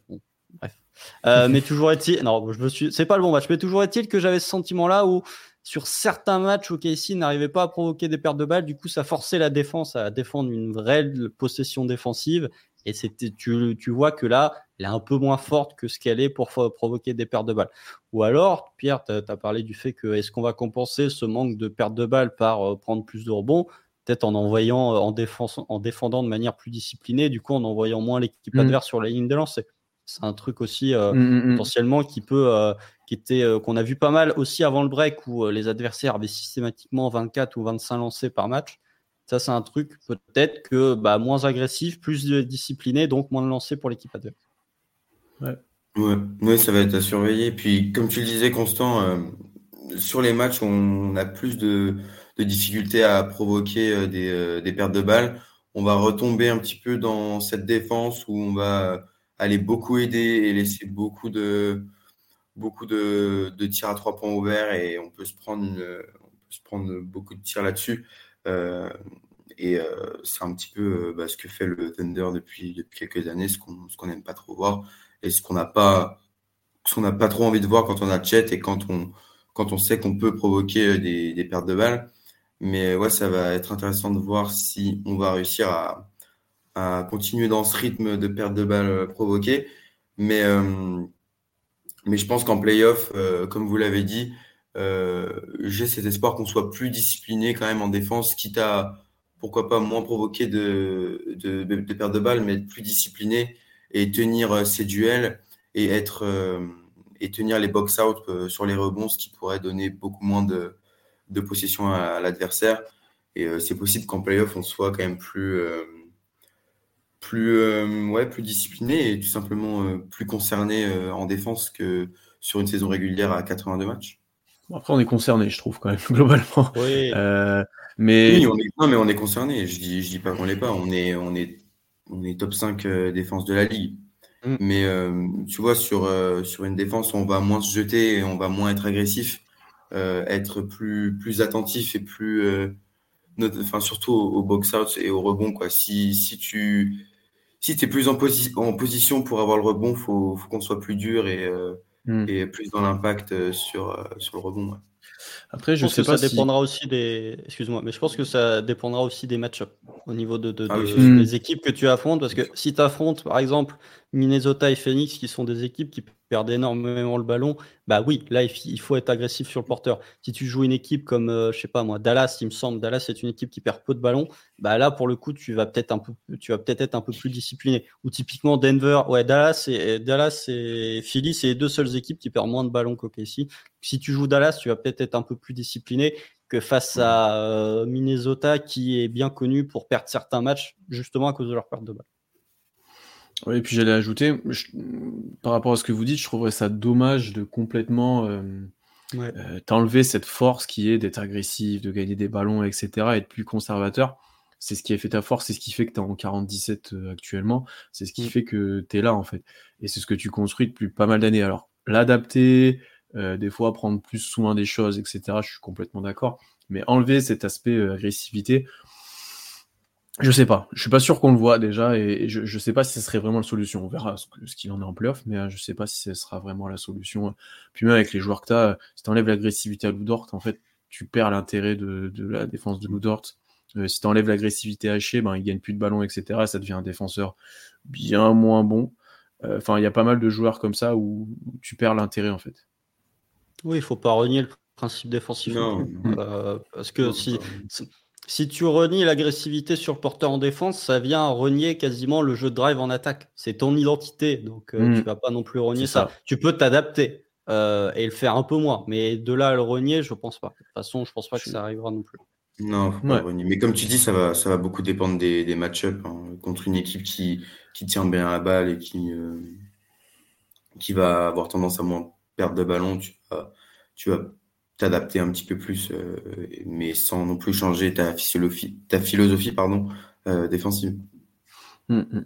bref. Euh, mais toujours est-il, non, je me suis, c'est pas le bon match, mais toujours est-il que j'avais ce sentiment-là où sur certains matchs, OKC n'arrivait pas à provoquer des pertes de balles. Du coup, ça forçait la défense à défendre une vraie possession défensive. Et tu, tu vois que là, elle est un peu moins forte que ce qu'elle est pour provoquer des pertes de balles. Ou alors, Pierre, tu as, parlé du fait que est-ce qu'on va compenser ce manque de pertes de balles par euh, prendre plus de rebonds? Peut-être en envoyant, euh, en, défense, en défendant de manière plus disciplinée, du coup en envoyant moins l'équipe mmh. adverse sur la ligne de lancer. C'est un truc aussi euh, mmh, mmh, potentiellement qui peut, qui était, qu'on a vu pas mal aussi avant le break où les adversaires avaient systématiquement 24 ou 25 lancés par match. Ça, c'est un truc peut-être que bah, moins agressif, plus discipliné, donc moins de lancers pour l'équipe adverse. Ouais. Ouais. ça va être à surveiller. Puis, comme tu le disais, Constant, euh, sur les matchs, on, a plus de, de difficultés à provoquer euh, des, euh, des, pertes de balles. On va retomber un petit peu dans cette défense où on va aller beaucoup aider et laisser beaucoup de, beaucoup de, de tirs à trois points ouverts et on peut se prendre, on peut se prendre beaucoup de tirs là-dessus. Euh, et c'est un petit peu bah, ce que fait le Thunder depuis, depuis quelques années, ce qu'on n'aime pas trop voir et ce qu'on n'a pas, qu'on n'a pas trop envie de voir quand on a chat et quand on, quand on sait qu'on peut provoquer euh, des, des, pertes de balles. Mais ouais, ça va être intéressant de voir si on va réussir à, à continuer dans ce rythme de perte de balles euh, provoquées. Mais, euh, mais je pense qu'en playoff, comme vous l'avez dit, euh, j'ai cet espoir qu'on soit plus discipliné quand même en défense, quitte à pourquoi pas moins provoquer de, de, de pertes de balles, mais être plus discipliné et tenir euh, ses duels et être euh, et tenir les box out euh, sur les rebonds, ce qui pourrait donner beaucoup moins de, de possession à, l'adversaire. Et c'est possible qu'en playoff, on soit quand même plus, plus, ouais, plus discipliné et tout simplement plus concerné en défense que sur une saison régulière à 82 matchs. Après, on est concerné, je trouve, quand même, globalement. Oui. mais... Oui, on est... Non, mais on est concerné. Je dis, je dis pas qu'on l'est pas. On est, on est on est top 5 euh, défense de la ligue. Mm. Mais euh, tu vois, sur, euh, sur une défense, on va moins se jeter, et on va moins être agressif, être plus, plus attentif et plus. enfin, surtout au, box-out et au rebond. Quoi. Si, si tu si es plus en, en position pour avoir le rebond, il faut, faut qu'on soit plus dur et, mm. et plus dans l'impact sur, sur le rebond. Après, je, sais pas. Ça dépendra aussi des. Excuse-moi, mais je pense que ça dépendra aussi des match au niveau de, de, ah hmm. des équipes que tu affrontes. Parce que si tu affrontes, par exemple, Minnesota et Phoenix, qui sont des équipes qui perdent énormément le ballon, bah oui, là, il faut être agressif sur le porteur. Si tu joues une équipe comme, euh, je sais pas moi, Dallas, il me semble, Dallas c'est une équipe qui perd peu de ballon, bah là, pour le coup, tu vas peut-être un peu, tu vas peut-être être un peu plus discipliné. Ou typiquement Denver, ouais, Dallas et Dallas et Philly, c'est les deux seules équipes qui perdent moins de ballons qu'OKC. Si tu joues Dallas, tu vas peut-être être un peu plus discipliné que face à euh, Minnesota, qui est bien connu pour perdre certains matchs justement à cause de leur perte de balles. Oui, et puis j'allais ajouter, par rapport à ce que vous dites, je trouverais ça dommage de complètement euh, euh, t'enlever cette force qui est d'être agressif, de gagner des ballons, etc., être plus conservateur. c'est ce qui a fait ta force, c'est ce qui fait que tu es en 47 euh, actuellement, c'est ce qui Mm. fait que tu es là en fait. Et c'est ce que tu construis depuis pas mal d'années. Alors, l'adapter, euh, des fois prendre plus soin des choses, etc., je suis complètement d'accord. Mais enlever cet aspect euh, agressivité, je sais pas. Je suis pas sûr qu'on le voit déjà et, je, je sais pas si ce serait vraiment la solution. On verra ce, qu'il en est en playoff, mais euh, je sais pas si ce sera vraiment la solution. Puis même avec les joueurs que tu as, si tu enlèves l'agressivité à Ludort, en fait, tu perds l'intérêt de, de la défense de Ludort. Euh, si tu enlèves l'agressivité hachée, ben, il gagne plus de ballons, etc. Ça devient un défenseur bien moins bon. Euh, Enfin, il y a pas mal de joueurs comme ça où, tu perds l'intérêt, en fait. Oui, il faut pas renier le principe défensif. non. Euh, parce que non, si, pas- si- tu renies l'agressivité sur le porteur en défense, ça vient renier quasiment le jeu de drive en attaque. C'est ton identité, donc euh, Mm. tu vas pas non plus renier ça. ça. Tu peux t'adapter euh, et le faire un peu moins, mais de là à le renier, je pense pas. De toute façon, je pense pas que ça arrivera non plus. Non, faut Ouais. pas renier. Mais comme tu dis, ça va, ça va beaucoup dépendre des, des match-ups hein. contre une équipe qui, qui tient bien la balle et qui, euh, qui va avoir tendance à moins perdre de ballon. Tu vas, tu vas t'adapter un petit peu plus, euh, mais sans non plus changer ta philosophie, ta philosophie pardon, euh, défensive. Mm, mm.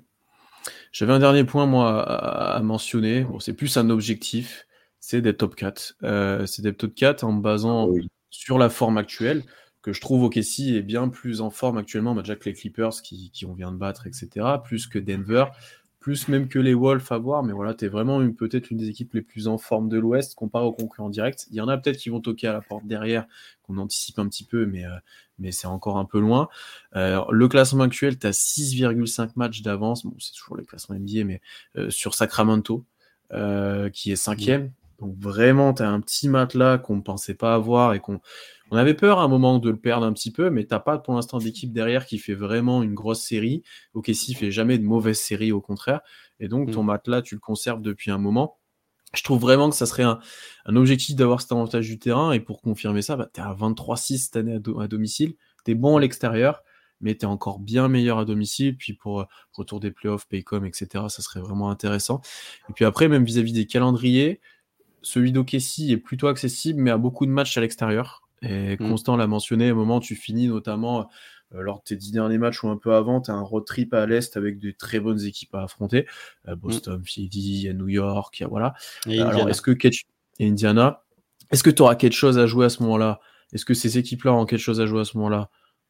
J'avais un dernier point, moi, à, à mentionner. Bon, c'est plus un objectif, c'est d'être top 4. Euh, c'est d'être top 4 en me basant Oui. sur la forme actuelle, que je trouve OKC est bien plus en forme actuellement, bah, déjà que les Clippers qui, qui on vient de battre, etc., plus que Denver, plus même que les Wolves à voir, mais voilà, tu es vraiment une- peut-être une des équipes les plus en forme de l'Ouest comparé aux concurrents directs. Il y en a peut-être qui vont toquer à la porte derrière, qu'on anticipe un petit peu, mais, euh, mais c'est encore un peu loin. Euh, le classement actuel, tu as 6,5 matchs d'avance, bon, c'est toujours le classement NBA, mais euh, sur Sacramento, euh, qui est cinquième. Donc vraiment, tu as un petit matelas qu'on ne pensait pas avoir et qu'on on avait peur à un moment de le perdre un petit peu, mais t'as pas pour l'instant d'équipe derrière qui fait vraiment une grosse série. OKC fait jamais de mauvaise série, au contraire. Et donc ton matelas, tu le conserves depuis un moment. Je trouve vraiment que ça serait un, un objectif d'avoir cet avantage du terrain. Et pour confirmer ça, bah, tu es à 23-6 cette année à, do- à domicile. Tu es bon à l'extérieur, mais tu es encore bien meilleur à domicile. Puis pour euh, retour des playoffs, Paycom, etc., ça serait vraiment intéressant. Et puis après, même vis-à-vis des calendriers, celui d'OKC est plutôt accessible, mais a beaucoup de matchs à l'extérieur. Et Mm. Constant l'a mentionné, au moment où tu finis notamment euh, lors de tes dix derniers matchs ou un peu avant, tu as un road trip à l'Est avec de très bonnes équipes à affronter. Euh, Boston, Philly, a New York, il y a, voilà. Et Alors, Indiana. est-ce que et Indiana, est-ce que tu auras quelque chose à jouer à ce moment-là? Est-ce que ces équipes-là ont quelque chose à jouer à ce moment-là?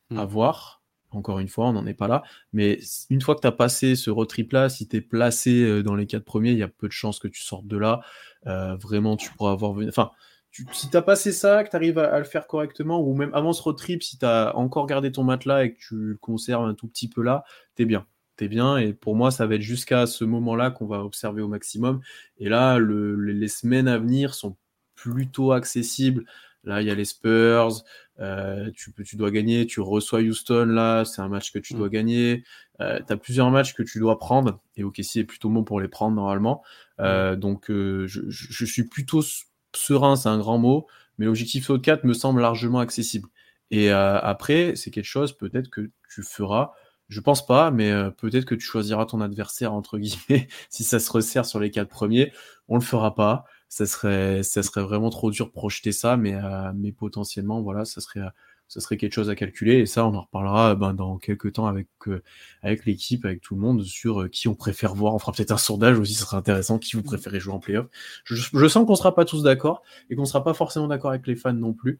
Mm. À voir. Encore une fois, on n'en est pas là. Mais une fois que tu as passé ce road trip-là, si tu es placé euh, dans les quatre premiers, il y a peu de chances que tu sortes de là. Euh, vraiment, tu pourras avoir. Enfin, tu- si tu as passé ça, que tu arrives à, à le faire correctement, ou même avant ce road trip, si tu as encore gardé ton matelas et que tu le conserves un tout petit peu là, t'es bien. T'es bien. Et pour moi, ça va être jusqu'à ce moment-là qu'on va observer au maximum. Et là, le- le- les semaines à venir sont plutôt accessibles. Là, il y a les Spurs. euh, tu, peux- tu dois gagner. Tu reçois Houston. Là, c'est un match que tu Mm. dois gagner. tu as plusieurs matchs que tu dois prendre. Et OKC est plutôt bon pour les prendre normalement. Euh, donc, euh, je, je- je suis plutôt serein, c'est un grand mot. Mais l'objectif saut 4 me semble largement accessible. Et euh, après, c'est quelque chose peut-être que tu feras. Je pense pas, mais euh, peut-être que tu choisiras ton adversaire entre guillemets si ça se resserre sur les quatre premiers. On le fera pas. Ça serait, ça serait vraiment trop dur de projeter ça, mais, euh, mais potentiellement, voilà, ça serait, ça serait quelque chose à calculer. Et ça, on en reparlera ben, dans quelques temps avec, euh, avec l'équipe, avec tout le monde, sur euh, qui on préfère voir. On fera peut-être un sondage aussi, ce sera intéressant. Qui vous préférez jouer en playoff je, je sens qu'on sera pas tous d'accord et qu'on sera pas forcément d'accord avec les fans non plus.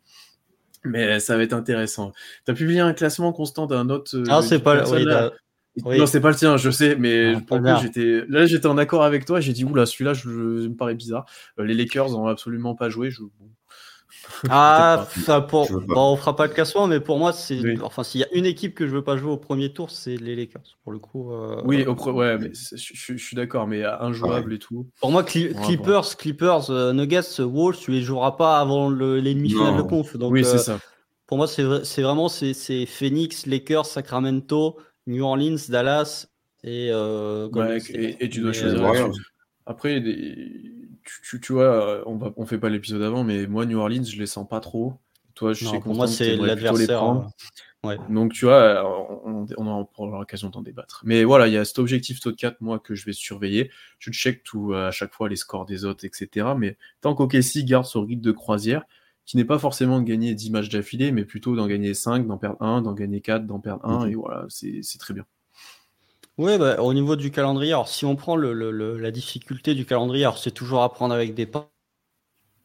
Mais ça va être intéressant. Tu as publié un classement constant d'un autre. euh, Ah, c'est pas oui, oui. Non, c'est pas le tien, je sais, mais Ah, pour j'étais là, j'étais en accord avec toi. J'ai dit oula, celui-là, je, je- me paraît bizarre. Euh, les Lakers ont absolument pas joué. Je... Ah, ça, pour... Bon, on fera pas le classement, mais pour moi, c'est. Oui. Enfin, s'il y a une équipe que je veux pas jouer au premier tour, c'est les Lakers. Pour le coup. euh, Oui, au pro- ouais, mais je, je- je suis d'accord, mais injouable et tout. Pour moi, Clippers, Clippers, euh, Nuggets, Wolves, tu les joueras pas avant le- les demi-finales de conf. Donc, oui, euh, c'est ça. pour moi, c'est vrai- c'est vraiment c'est Phoenix, Lakers, Sacramento, New Orleans, Dallas et. euh, et, et tu dois choisir. euh. Après, des- tu, tu, tu vois, euh, on, va, on fait pas l'épisode avant, mais moi, New Orleans, je les sens pas trop. Toi, je non, sais pour moi, c'est l'adversaire. euh, ouais. Donc, tu vois, on, on en aura l'occasion d'en débattre. Mais voilà, il y a cet objectif Stot 4, moi, que je vais surveiller. Je check tout euh, à chaque fois les scores des autres, etc. Mais tant qu'OKC garde son rythme de croisière, qui n'est pas forcément de gagner 10 matchs d'affilée, mais plutôt d'en gagner 5, d'en perdre 1, d'en gagner 4, d'en perdre 1, mhm. et voilà, c'est très bien. Oui, bah, au niveau du calendrier, alors si on prend le, le, la difficulté du calendrier, alors c'est toujours à prendre avec des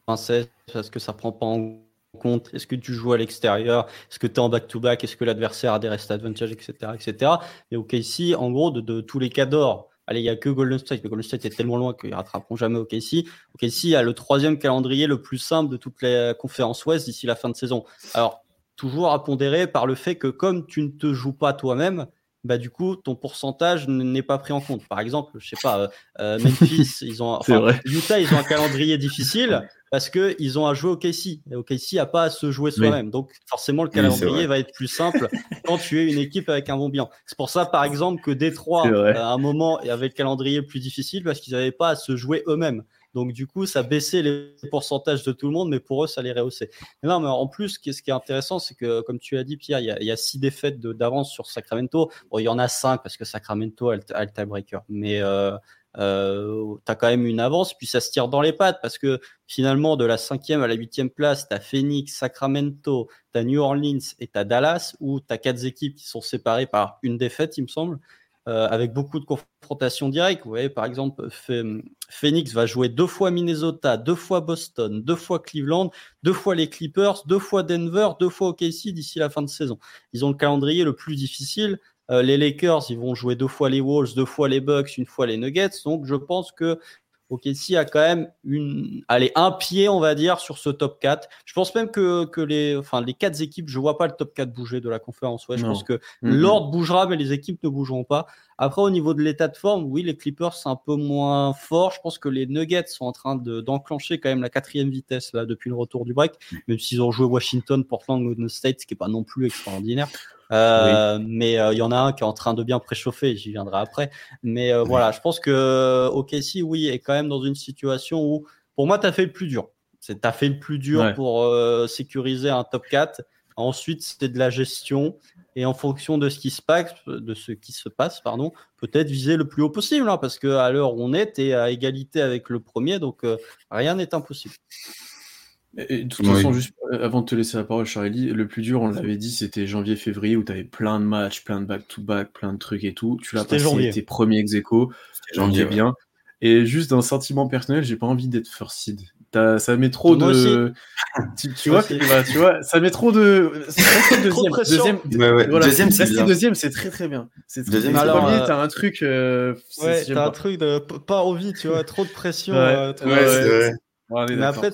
pincettes, parce que ça prend pas en compte est-ce que tu joues à l'extérieur, est-ce que tu es en back-to-back, est-ce que l'adversaire a des rest advantage, etc. etc. Mais OK, ici, en gros, de, tous les cas d'or, Allez, il n'y a que Golden State. Mais Golden State est tellement loin qu'ils rattraperont jamais OKC. OKC a le troisième calendrier le plus simple de toutes les conférences Ouest d'ici la fin de saison. Alors, toujours à pondérer par le fait que comme tu ne te joues pas toi-même, bah du coup ton pourcentage n'est pas pris en compte. Par exemple, je sais pas, euh, euh, Memphis, ils ont, enfin, Utah, ils ont un calendrier difficile parce que ils ont à jouer au KC. Et au KC a pas à se jouer soi-même. Donc forcément le calendrier va être plus simple quand tu es une équipe avec un bon bilan. C'est pour ça par exemple que Détroit à un moment avait le calendrier plus difficile parce qu'ils n'avaient pas à se jouer eux-mêmes. Donc, du coup, ça baissait les pourcentages de tout le monde, mais pour eux, ça les rehaussait. non, mais en plus, ce qui est intéressant, c'est que, comme tu as dit, Pierre, il y a, six défaites d'avance sur Sacramento. Bon, il y en a cinq parce que Sacramento a le, tiebreaker. Mais euh, euh, tu as quand même une avance, puis ça se tire dans les pattes parce que finalement, de la cinquième à la huitième place, tu as Phoenix, Sacramento, tu as New Orleans et tu as Dallas, où tu as quatre équipes qui sont séparées par une défaite, il me semble. Euh, avec beaucoup de confrontations directes. Vous voyez, par exemple, Phoenix va jouer deux fois Minnesota, deux fois Boston, deux fois Cleveland, deux fois les Clippers, deux fois Denver, deux fois OKC d'ici la fin de saison. Ils ont le calendrier le plus difficile. Euh, les Lakers, ils vont jouer deux fois les Wolves, deux fois les Bucks, une fois les Nuggets. Donc, je pense que OKC a quand même une, allez, un pied, on va dire, sur ce top 4. Je pense même que, que les, enfin, les quatre équipes, je vois pas le top 4 bouger de la conférence. Ouais, je pense que l'ordre bougera, mais les équipes ne bougeront pas. Après, au niveau de l'état de forme, oui, les Clippers, c'est un peu moins fort. Je pense que les Nuggets sont en train d'enclencher quand même la quatrième vitesse, là, depuis le retour du break. Mm. Même s'ils ont joué Washington, Portland, Golden State, ce qui est pas non plus extraordinaire. Euh, mais euh, il y en a un qui est en train de bien préchauffer, j'y viendrai après. Mais euh, voilà, je pense que OKC, oui, est quand même dans une situation où, pour moi, tu as fait le plus dur. Tu as fait le plus dur pour sécuriser un top 4. Ensuite, c'était de la gestion. Et en fonction de ce qui se passe, de ce qui se passe, pardon, peut-être viser le plus haut possible, hein, parce qu'à l'heure où on est, tu es à égalité avec le premier, donc rien n'est impossible. Et, de toute façon, juste euh, avant de te laisser la parole, Charlie, le plus dur, on l'avait dit, c'était janvier-février où tu avais plein de matchs, plein de back-to-back, plein de trucs et tout. Tu l'as passé janvier. tes premiers ex janvier bien. Et juste d'un sentiment personnel, j'ai pas envie d'être first seed. Ça met trop de. Tu, vois, bah, tu vois, ça met trop de. deuxième. Deuxième, deuxième, c'est deuxième, c'est très très bien. C'est deuxième. Alors, premier, euh, t'as un truc. Euh, ouais, t'as un truc de pas envie, tu vois, trop de pression. ouais, ouais, mais, après,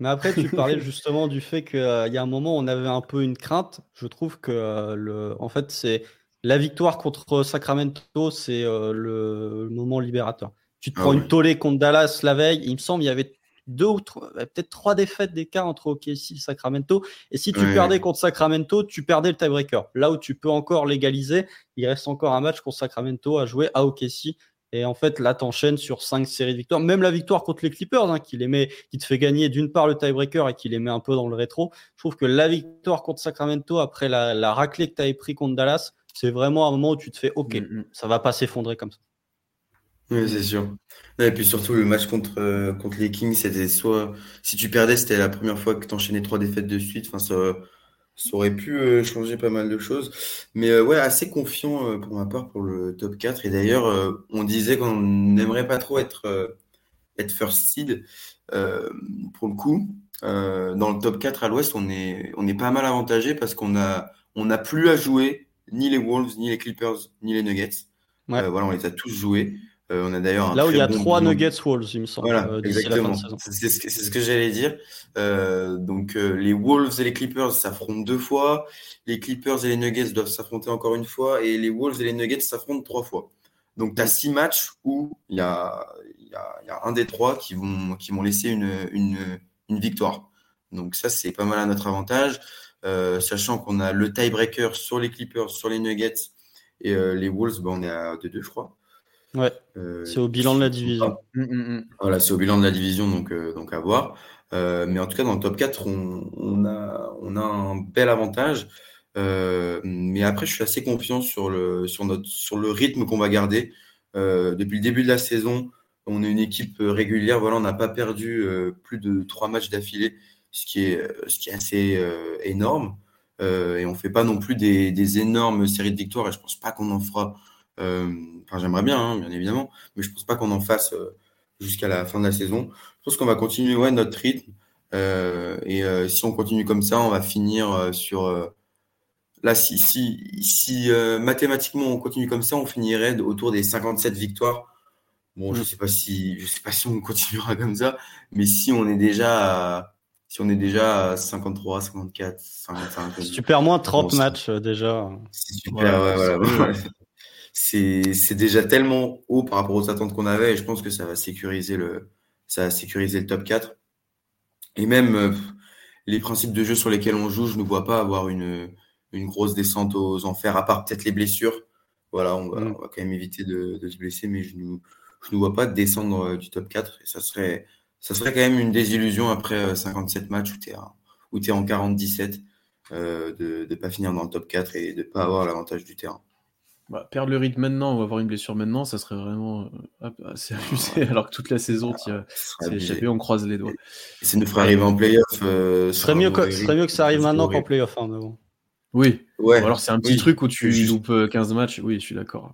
mais, après, tu parlais justement du fait qu'il euh, y a un moment, on avait un peu une crainte. Je trouve que, euh, le, en fait, c'est la victoire contre Sacramento, c'est euh, le, moment libérateur. Tu te ah prends une tollée contre Dallas la veille. Il me semble il y avait deux ou trois, peut-être trois défaites d'écart entre OKC et Sacramento. Et si tu perdais contre Sacramento, tu perdais le tiebreaker. Là où tu peux encore légaliser, il reste encore un match contre Sacramento à jouer à OKC et en fait, là, t'enchaînes sur cinq séries de victoires. Même la victoire contre les Clippers, hein, qui, les met, qui te fait gagner d'une part le tiebreaker et qui les met un peu dans le rétro. Je trouve que la victoire contre Sacramento, après la, la raclée que tu avais pris contre Dallas, c'est vraiment un moment où tu te fais OK, mm, mm. ça va pas s'effondrer comme ça. Oui, c'est sûr. Et puis surtout, le match contre, euh, contre les Kings, c'était soit. Si tu perdais, c'était la première fois que tu enchaînais trois défaites de suite. Enfin, ça, ça aurait pu euh, changer pas mal de choses. Mais euh, ouais, assez confiant euh, pour ma part pour le top 4. Et d'ailleurs, on disait qu'on n'aimerait pas trop être, être first seed. pour le coup, dans le top 4 à l'ouest, on est, on est pas mal avantagé parce qu'on a, on n'a plus à jouer ni les Wolves, ni les Clippers, ni les Nuggets. voilà, on les a tous joués. Euh, on a d'ailleurs là où il y a trois Nuggets Wolves, il me semble. Voilà, euh, exactement. C'est ce, que j'allais dire. Euh, donc les Wolves et les Clippers s'affrontent deux fois, les Clippers et les Nuggets doivent s'affronter encore une fois, et les Wolves et les Nuggets s'affrontent trois fois. Donc tu as six matchs où il y a, y, a, y a, un des trois qui vont, qui vont laisser une, une, une victoire. Donc ça c'est pas mal à notre avantage, sachant qu'on a le tiebreaker sur les Clippers, sur les Nuggets et les Wolves, ben, on est à 2-2 je crois. Ouais. Euh, c'est au bilan de la division. Mm, mm, mm. Voilà, c'est au bilan de la division, donc, euh, donc à voir. Euh, mais en tout cas, dans le top 4, on, on, a, on a un bel avantage. mais après, je suis assez confiant sur le, sur notre, sur le rythme qu'on va garder. depuis le début de la saison, on est une équipe régulière. Voilà, on n'a pas perdu plus de trois matchs d'affilée ce qui est, ce qui est assez énorme. et on fait pas non plus des, des, énormes séries de victoires. Et je pense pas qu'on en fera. Enfin, j'aimerais bien, hein, bien évidemment, mais je pense pas qu'on en fasse jusqu'à la fin de la saison. Je pense qu'on va continuer ouais, notre rythme. et si on continue comme ça, on va finir sur Là, si, si, si euh, mathématiquement on continue comme ça, on finirait autour des 57 victoires. Bon, je mm. sais pas si, je sais pas si on continuera comme ça, mais si on est déjà à, si on est déjà à 53, 54, 55. Si tu perds moins 30 matchs euh, déjà. C'est super, ouais, voilà. c'est, déjà tellement haut par rapport aux attentes qu'on avait et je pense que ça va sécuriser le, ça va sécuriser le top 4. Et même, euh, les principes de jeu sur lesquels on joue, je ne vois pas avoir une, une grosse descente aux enfers, à part peut-être les blessures. Voilà, on va, mm. quand même éviter de, se blesser, mais je ne je vois pas descendre euh, du top 4. Et ça serait, ça serait quand même une désillusion après 57 euh, matchs où tu es, où es en 47 euh, de ne pas finir dans le top 4 et de ne pas avoir l'avantage du terrain. Bah, perdre le rythme maintenant, on va avoir une blessure maintenant, ça serait vraiment assez abusé, alors que toute la saison, tu as échappé, on croise les doigts. Et ça nous ferait arriver en playoff. ce serait mieux, que, mieux que ça arrive maintenant qu'en playoff. Hein, oui. Ouais. alors c'est un petit truc où tu loupes 15 euh, matchs. Oui, je suis d'accord.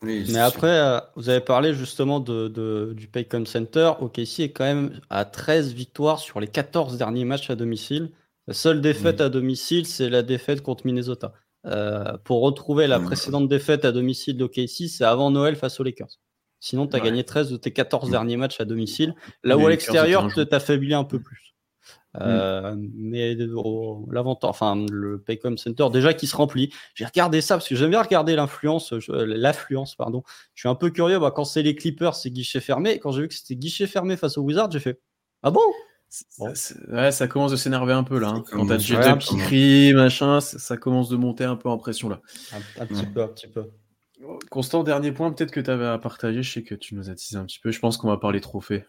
Mais, après, euh, vous avez parlé justement de, du Paycom Center. OKC est quand même à 13 victoires sur les 14 derniers matchs à domicile. La seule défaite à domicile, c'est la défaite contre Minnesota. Euh, pour retrouver la précédente défaite à domicile d'OKC, c'est avant Noël face aux Lakers. Sinon, tu as gagné 13 de tes 14 derniers matchs à domicile. Là où à l'extérieur, tu t'affaiblis un peu plus. Mm. Euh, mais l'avantage, enfin le Paycom Center déjà qui se remplit. J'ai regardé ça parce que j'aime bien regarder l'influence, l'affluence pardon. Je suis un peu curieux. Bah, quand c'est les Clippers, c'est guichet fermé. Quand j'ai vu que c'était guichet fermé face aux Wizards, j'ai fait ah bon? Ouais, ça commence de s'énerver un peu là. Hein. Quand t'as J qui crie, machin, ça, commence de monter un peu en pression là. Un, petit peu, un petit peu. Constant, dernier point peut-être que tu avais à partager. Je sais que tu nous as teasé un petit peu. Je pense qu'on va parler trophée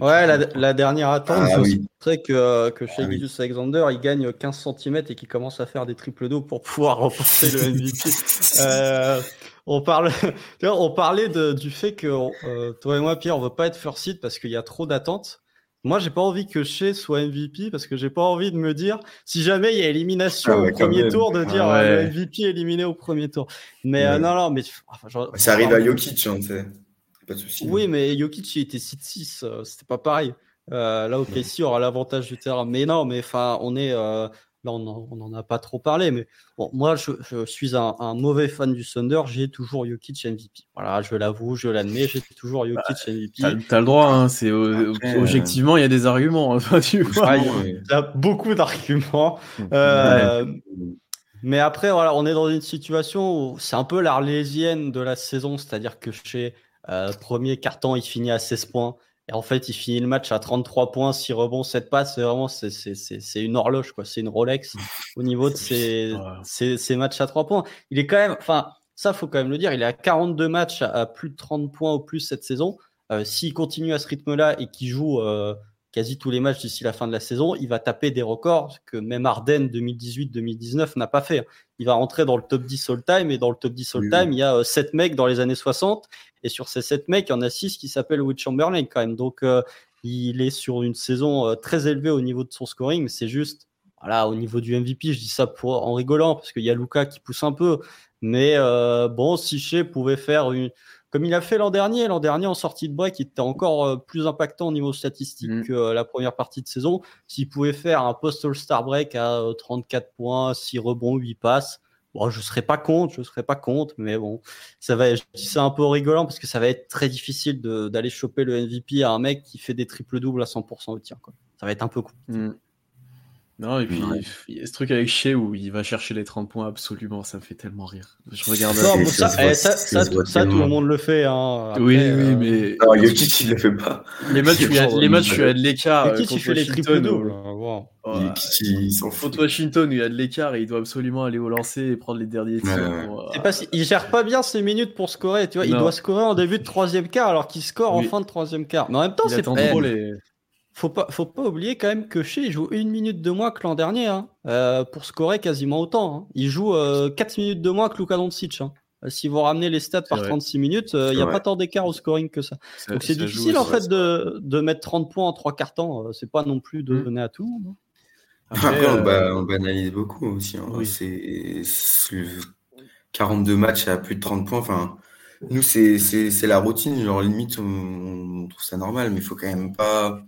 ouais, la, dernière attente, ah, c'est que, euh, que chez ah, Alexander, il gagne 15 cm et qu'il commence à faire des triple dos pour pouvoir remporter le MVP. euh, on, parle, on parlait de, du fait que euh, toi et moi, Pierre, on veut pas être first seed parce qu'il y a trop d'attentes. Moi, j'ai pas envie que chez soit MVP parce que j'ai pas envie de me dire si jamais il y a élimination ah au premier tour de dire euh, le MVP éliminé au premier tour. Mais non, non, mais ça arrive à Jokic, hein, oui, mais Jokic, il était 6-6, euh, c'était pas pareil. Euh, là, OKC aura l'avantage du terrain. Mais non, mais enfin, on est. Euh, là, on n'en a pas trop parlé, mais bon, moi, je, suis un, mauvais fan du Thunder. J'ai toujours Jokic MVP. Voilà, je l'avoue, je l'admets, j'ai toujours Jokic bah, MVP. T'as le droit, hein, c'est objectivement, il y a des arguments. Hein, tu vois, il y a beaucoup d'arguments. Mais après, voilà, on est dans une situation où c'est un peu l'arlésienne de la saison, c'est-à-dire que chez euh, premier carton, il finit à 16 points. Et en fait, il finit le match à 33 points, 6 rebonds, 7 passes. C'est vraiment, c'est une horloge, quoi. C'est une Rolex au niveau de ses, matchs à 3 points. Il est quand même, enfin, ça, faut quand même le dire, il est à 42 matchs à, plus de 30 points au plus cette saison. Euh, s'il continue à ce rythme-là et qu'il joue euh, quasi tous les matchs d'ici la fin de la saison, il va taper des records que même Arden 2018-2019 n'a pas fait. Il va rentrer dans le top 10 all-time et dans le top 10 all-time, il y a 7 mecs dans les années 60 et sur ces sept mecs, il y en a six qui s'appellent Will Chamberlain quand même. Donc, euh, il est sur une saison euh, très élevée au niveau de son scoring. C'est juste, voilà, au niveau du MVP, je dis ça pour, en rigolant parce qu'il y a Luca qui pousse un peu. Mais euh, bon, Siché pouvait faire une. Comme il a fait l'an dernier, l'an dernier en sortie de break, il était encore plus impactant au niveau statistique mm. que la première partie de saison. S'il pouvait faire un post-All-Star break à 34 points, 6 rebonds, 8 passes, Bon, je serais pas contre, je serais pas contre, mais bon, ça va. Je dis ça un peu rigolant parce que ça va être très difficile d'aller choper le MVP à un mec qui fait des triples doubles à 100% au tir. Quoi. Ça va être un peu cool. Mm. Non, et puis il y a ce truc avec Shea où il va chercher les 30 points absolument, ça me fait tellement rire. Je regarde. Non, ça, ça, ça, tout, ça, tout le monde le fait. Hein. oui, oui, euh, mais. Non, Jokic, il le fait pas. Les matchs, tu as, les matchs, tu as de l'écart. Jokic, il fait les triples doubles. Wow. il s'en fout. Contre Washington, il y a de l'écart et il doit absolument aller au lancer et prendre les derniers tirs. Ouais. Si... Il gère pas bien ses minutes pour scorer. Tu vois, il doit scorer en début de troisième quart alors qu'il score en fin de troisième quart. Mais en même temps, c'est pas. Les faut pas, faut pas oublier quand même que Shea joue une minute de moins que l'an dernier hein, euh, pour scorer quasiment autant. Hein. Il joue euh, 4 minutes de moins que Luka Doncic. Hein. Euh, si vous ramenez les stats par 36 minutes, euh, il n'y a pas tant d'écart au scoring que ça. Donc c'est difficile en fait de, de, mettre 30 points en 3 quarts temps. C'est pas non plus de mm. donner à tout. Après, on, banalise beaucoup aussi. Hein. C'est 42 matchs à plus de 30 points. Enfin, nous, c'est la routine. Genre, limite, on, trouve ça normal, mais il faut quand même pas.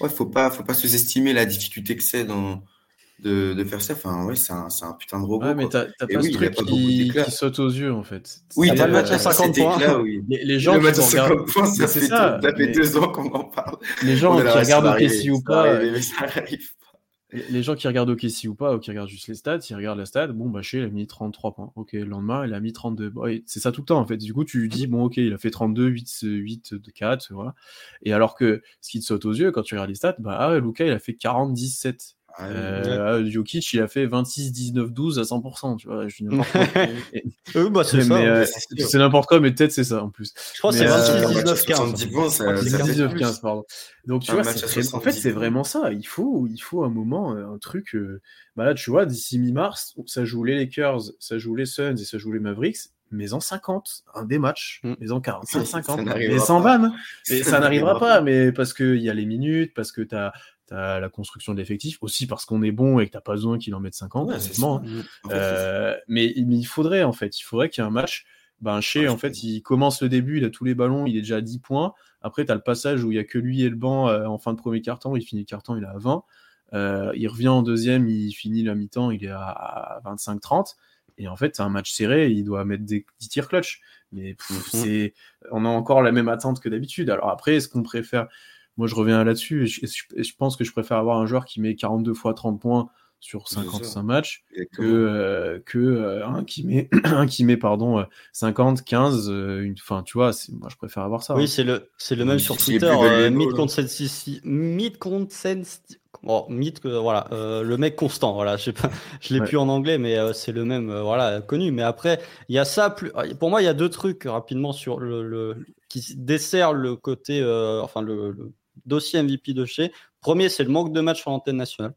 Ouais, faut pas, faut pas sous-estimer la difficulté que c'est dans, de, de, faire ça. Enfin, ouais, c'est un, un, putain de robot. Ouais, mais t'as pas oui, ce truc qui, qui, saute aux yeux, en fait. Oui, t'as le match à 50 points. Éclat, oui. les, les, gens le match à 50 points, ça fait, ça, ça fait deux ans qu'on en parle. Les gens qui regardent OKC ou pas. Les gens qui regardent OKC ou pas, ou qui regardent juste les stats, ils regardent la stat, bon, bah, chez, il a mis 33 points. Ok, le lendemain, il a mis 32. Bon, c'est ça tout le temps, en fait. Du coup, tu dis, bon, ok, il a fait 32, 8, 8 de 4, voilà. Et alors que ce qui te saute aux yeux, quand tu regardes les stats, bah, ah, Luca, il a fait 40, 17. Ah, euh, Jokic, il a fait 26, 19, 12 à 100%. Tu vois, je euh, bah, c'est euh, c'est n'importe quoi, mais peut-être c'est ça en plus. Je crois que c'est 26, 19, 15. 19, 15, pardon. Donc tu vois, en fait, c'est vraiment ça. Il faut, il faut un moment, un truc. Bah là, tu vois, d'ici mi-mars, ça joue les Lakers, ça joue les Suns et ça joue les Mavericks mais en 50, un des matchs, mm. mais en 45, 50, mais sans vanne. Mais ça n'arrivera pas, mais parce qu'il y a les minutes, parce que tu as, la construction de l'effectif, aussi parce qu'on est bon et que t'as pas besoin qu'il en mette 50, hein. mm. euh, mais, il faudrait, en fait, il faudrait qu'il y ait un match. Ben, chez, en fait, il commence le début, il a tous les ballons, il est déjà à 10 points. Après, tu as le passage où il y a que lui et le banc euh, en fin de premier quart-temps, il finit le quart-temps, il est à 20. Euh, il revient en deuxième, il finit la mi-temps, il est à 25-30. Et en fait, c'est un match serré, il doit mettre des, 10 tirs clutch. Mais mhm. c'est, on a encore la même attente que d'habitude. Alors après, est-ce qu'on préfère Moi, je reviens là-dessus. Je, je, pense que je préfère avoir un joueur qui met 42 fois 30 points sur 55 matchs que, euh, que euh, un qui met un qui met pardon 50 15 euh, une fin tu vois moi je préfère avoir ça oui hein. c'est le c'est le même sur Twitter mid consensus mid consensus Bon, mythe que voilà, euh, le mec constant, voilà, je sais pas, je l'ai plus en anglais, mais euh, c'est le même, euh, voilà, connu. Mais après, il y a ça. Plus, pour moi, il y a deux trucs rapidement sur le, le qui dessert le côté, enfin le, le, dossier MVP de chez. Premier, c'est le manque de matchs sur l'antenne nationale.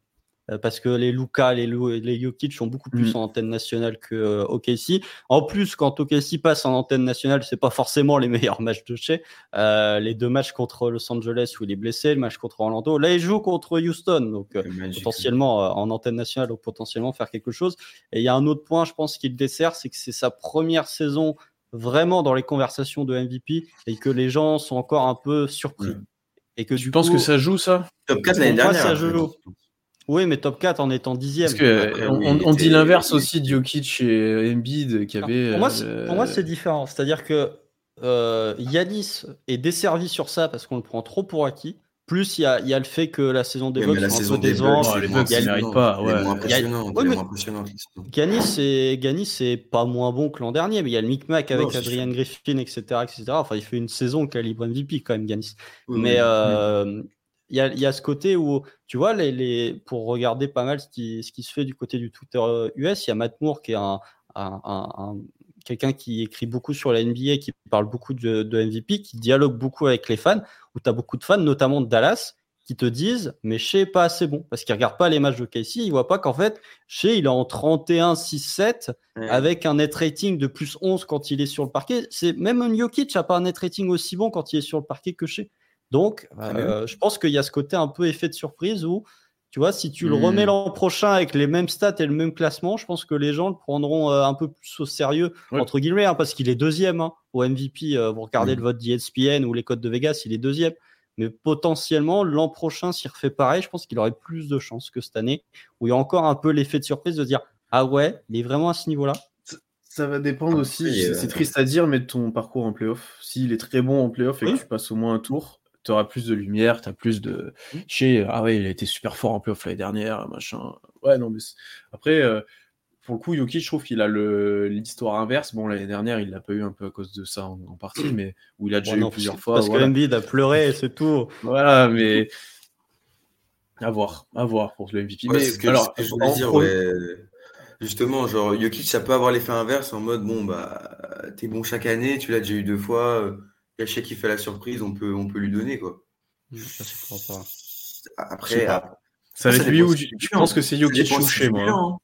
Euh, parce que les Luca, les, les Jokic sont beaucoup plus mm. en antenne nationale que euh, OKC. En plus, quand OKC passe en antenne nationale, c'est pas forcément les meilleurs matchs de chez. Euh, les deux matchs contre Los Angeles où il est blessé, le match contre Orlando. Là, il joue contre Houston, donc potentiellement en antenne nationale, donc potentiellement faire quelque chose. Et il y a un autre point, je pense, qu'il dessert, c'est que c'est sa première saison vraiment dans les conversations de MVP et que les gens sont encore un peu surpris. Mm. Et que tu penses que ça joue ça? Top 4 l'année dernière. Ça joue. Oui, mais top 4 en étant dixième. Parce que on, dit l'inverse aussi de Jokic et Embiid qui avait. Pour moi, pour moi, c'est différent. C'est-à-dire que euh, Yanis est desservi sur ça parce qu'on le prend trop pour acquis. Plus il y a, y a, le fait que la saison des Bucks est un peu décevante. Les Bucks, ils n'arrivent pas. Ouais. Ganis, c'est pas moins bon que l'an dernier, mais il y a le micmac avec Adrian Griffin, etc., etc. Enfin, il fait une saison calibre MVP quand même, Ganis. mais euh, il y a, y a, ce côté où, tu vois, les, les, pour regarder pas mal ce qui, ce qui, se fait du côté du Twitter US, il y a Matt Moore qui est un, un, un, quelqu'un qui écrit beaucoup sur la NBA, qui parle beaucoup de, de MVP, qui dialogue beaucoup avec les fans, où tu as beaucoup de fans, notamment de Dallas, qui te disent mais Shea pas assez bon parce qu'ils regardent pas les matchs de Casey, ils voient pas qu'en fait Shea il est en 31 6 7 avec un net rating de plus 11 quand il est sur le parquet, c'est même un Jokic a pas un net rating aussi bon quand il est sur le parquet que Shea. Donc, euh, je pense qu'il y a ce côté un peu effet de surprise où, tu vois, si tu le remets hmm. l'an prochain avec les mêmes stats et le même classement, je pense que les gens le prendront euh, un peu plus au sérieux, entre guillemets, hein, parce qu'il est deuxième hein, au MVP. Euh, vous regardez hmm. le vote d'ESPN ou les codes de Vegas, il est deuxième. Mais potentiellement, l'an prochain, s'il refait pareil, je pense qu'il aurait plus de chances que cette année, où il y a encore un peu l'effet de surprise de dire Ah ouais, il est vraiment à ce niveau-là. Ça va dépendre aussi, c'est triste à dire, mais de ton parcours en playoff. S'il est très bon en playoff et que tu passes au moins un tour, tu auras plus de lumière, tu as plus de. Mmh. Chez, ah ouais, il a été super fort en playoff l'année dernière, machin. Ouais, non, mais après, euh, pour le coup, Yuki, je trouve qu'il a l'histoire inverse. Bon, l'année dernière, il l'a pas eu un peu à cause de ça en, partie, mais où il a déjà eu plusieurs fois. Parce que Embiid a pleuré, c'est tout. Voilà, mais. À voir, à voir pour le MVP. mais alors, je voulais dire, ouais, justement, genre, Jokic, ça peut avoir l'effet inverse en mode, bon, bah, t'es bon chaque année, tu l'as déjà eu deux fois. Caché qui fait la surprise, on peut, on peut lui donner quoi. Après, ça, va être lui ou je pense que c'est ou chez moi. Hein.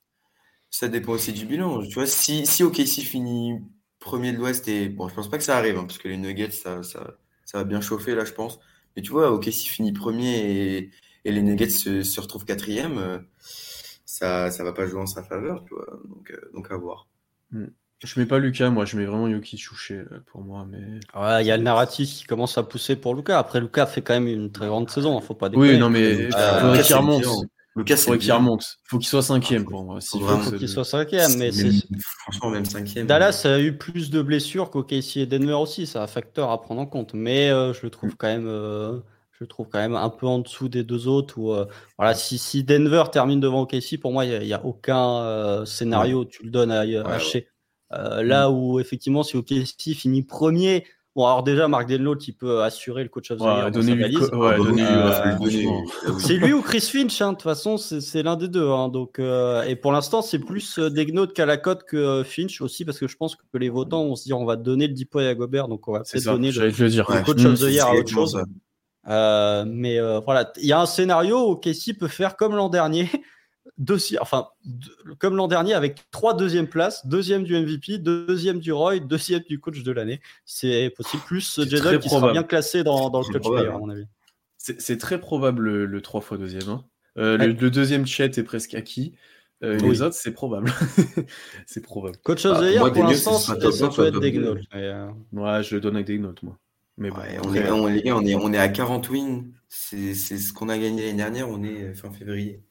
Ça dépend aussi du bilan. Tu vois, si, si OKC finit premier de l'Ouest et bon, je pense pas que ça arrive hein, parce que les Nuggets ça, ça, ça, va bien chauffer là, je pense. Mais tu vois, OKC finit premier et, et les Nuggets se, se retrouvent quatrième, euh, ça ça va pas jouer en sa faveur, tu vois. Donc, euh, donc à voir. Je mets pas Lucas, moi, je mets vraiment Yoki Chouché pour moi. Mais... Ouais, il y a le narratif qui commence à pousser pour Lucas. Après, Lucas fait quand même une très grande saison, hein, faut pas déconner. Oui, non, mais il Euh, Lucas, remonte. Il Lucas, c'est faudrait qu'il remonte. faut qu'il soit cinquième pour moi. S'il Faut qu'il soit cinquième, mais c'est franchement, même cinquième. Dallas a eu plus de blessures qu'OKC et Denver aussi, c'est un facteur à prendre en compte. Mais euh, je le trouve quand même, euh, je le trouve quand même un peu en dessous des deux autres. Où, euh, voilà, si, si Denver termine devant OKC, pour moi, il n'y a, aucun euh, scénario. Tu le donnes à, à ouais. Euh, là où effectivement, si OKC finit premier, bon alors déjà Mark Denlow qui peut assurer le coach of the Ouais, year co- ouais, euh. C'est lui ou Chris Finch, hein, de toute façon, c'est c'est l'un des deux. hein. donc, euh, et pour l'instant, c'est plus Degnaud qu'à la cote que euh, Finch aussi, parce que je pense que les votants vont se dire on va donner le depoy à Gobert, donc on va peut-être ça, donner le, j'allais te le dire. Ouais. coach Mm. of the year à autre chose. Euh, mais euh, voilà, il y a un scénario où Casey peut faire comme l'an dernier, enfin, deux- comme l'an dernier avec trois deuxièmes places, deuxième du MVP, deuxième du Roy, deuxième du coach de l'année. C'est possible. Plus très qui sera bien classé dans, dans le probable. player, à mon avis. C'est c'est très probable le, le 3 fois deuxième. hein. Euh, Ouais. le, le deuxième chat est presque acquis. Euh, Oui. Les autres, c'est probable. c'est probable. Coach of Bah, the year, pour l'instant, ça peut être. Mais, euh, Ouais, je le donne avec des notes, moi. Mais bon, Ouais, après, on est, on, les gars, on est, on est à 40 wins. C'est c'est ce qu'on a gagné l'année dernière. On est fin février.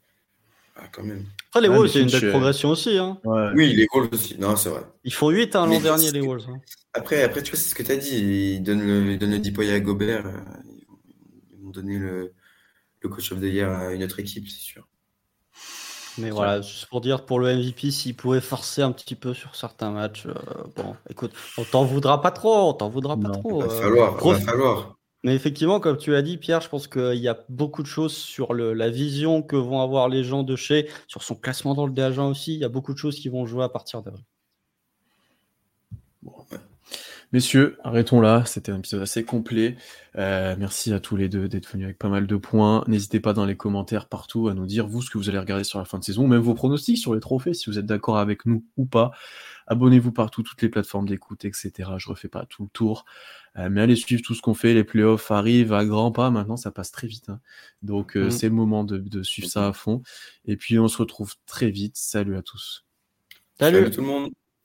Ah, quand même. Après, les Ah, Wolves, c'est une belle euh, progression aussi. Hein. ouais. Oui, les Wolves aussi. Non, c'est vrai. Ils font 8 hein, l'an dernier, les Wolves. hein. Après, après, tu vois, c'est ce que tu as dit. Ils donnent le, ils donnent le Depoy à Gobert. euh, Ils vont donner le, le coach of the year à une autre équipe, c'est sûr. Mais voilà, juste pour dire, pour le MVP, s'il pouvait forcer un petit peu sur certains matchs, euh, bon, écoute, on t'en voudra pas trop, on t'en voudra pas Non, trop. Il va euh, falloir, il va falloir. Mais effectivement, comme tu as dit, Pierre, je pense qu'il y a beaucoup de choses sur la vision que vont avoir les gens de chez, sur son classement dans le DH1 aussi. Il y a beaucoup de choses qui vont jouer à partir d'avril. Messieurs, arrêtons là. C'était un épisode assez complet. Euh, merci à tous les deux d'être venus avec pas mal de points. N'hésitez pas dans les commentaires partout à nous dire vous ce que vous allez regarder sur la fin de saison, même vos pronostics sur les trophées, si vous êtes d'accord avec nous ou pas. Abonnez-vous partout, toutes les plateformes d'écoute, etc. Je refais pas tout le tour. Euh, mais allez suivre tout ce qu'on fait. Les playoffs arrivent à grands pas. Maintenant, ça passe très vite. hein. Donc, euh, Mhm. c'est le moment de, de suivre ça à fond. Et puis, on se retrouve très vite. Salut à tous. Salut Salut tout le monde.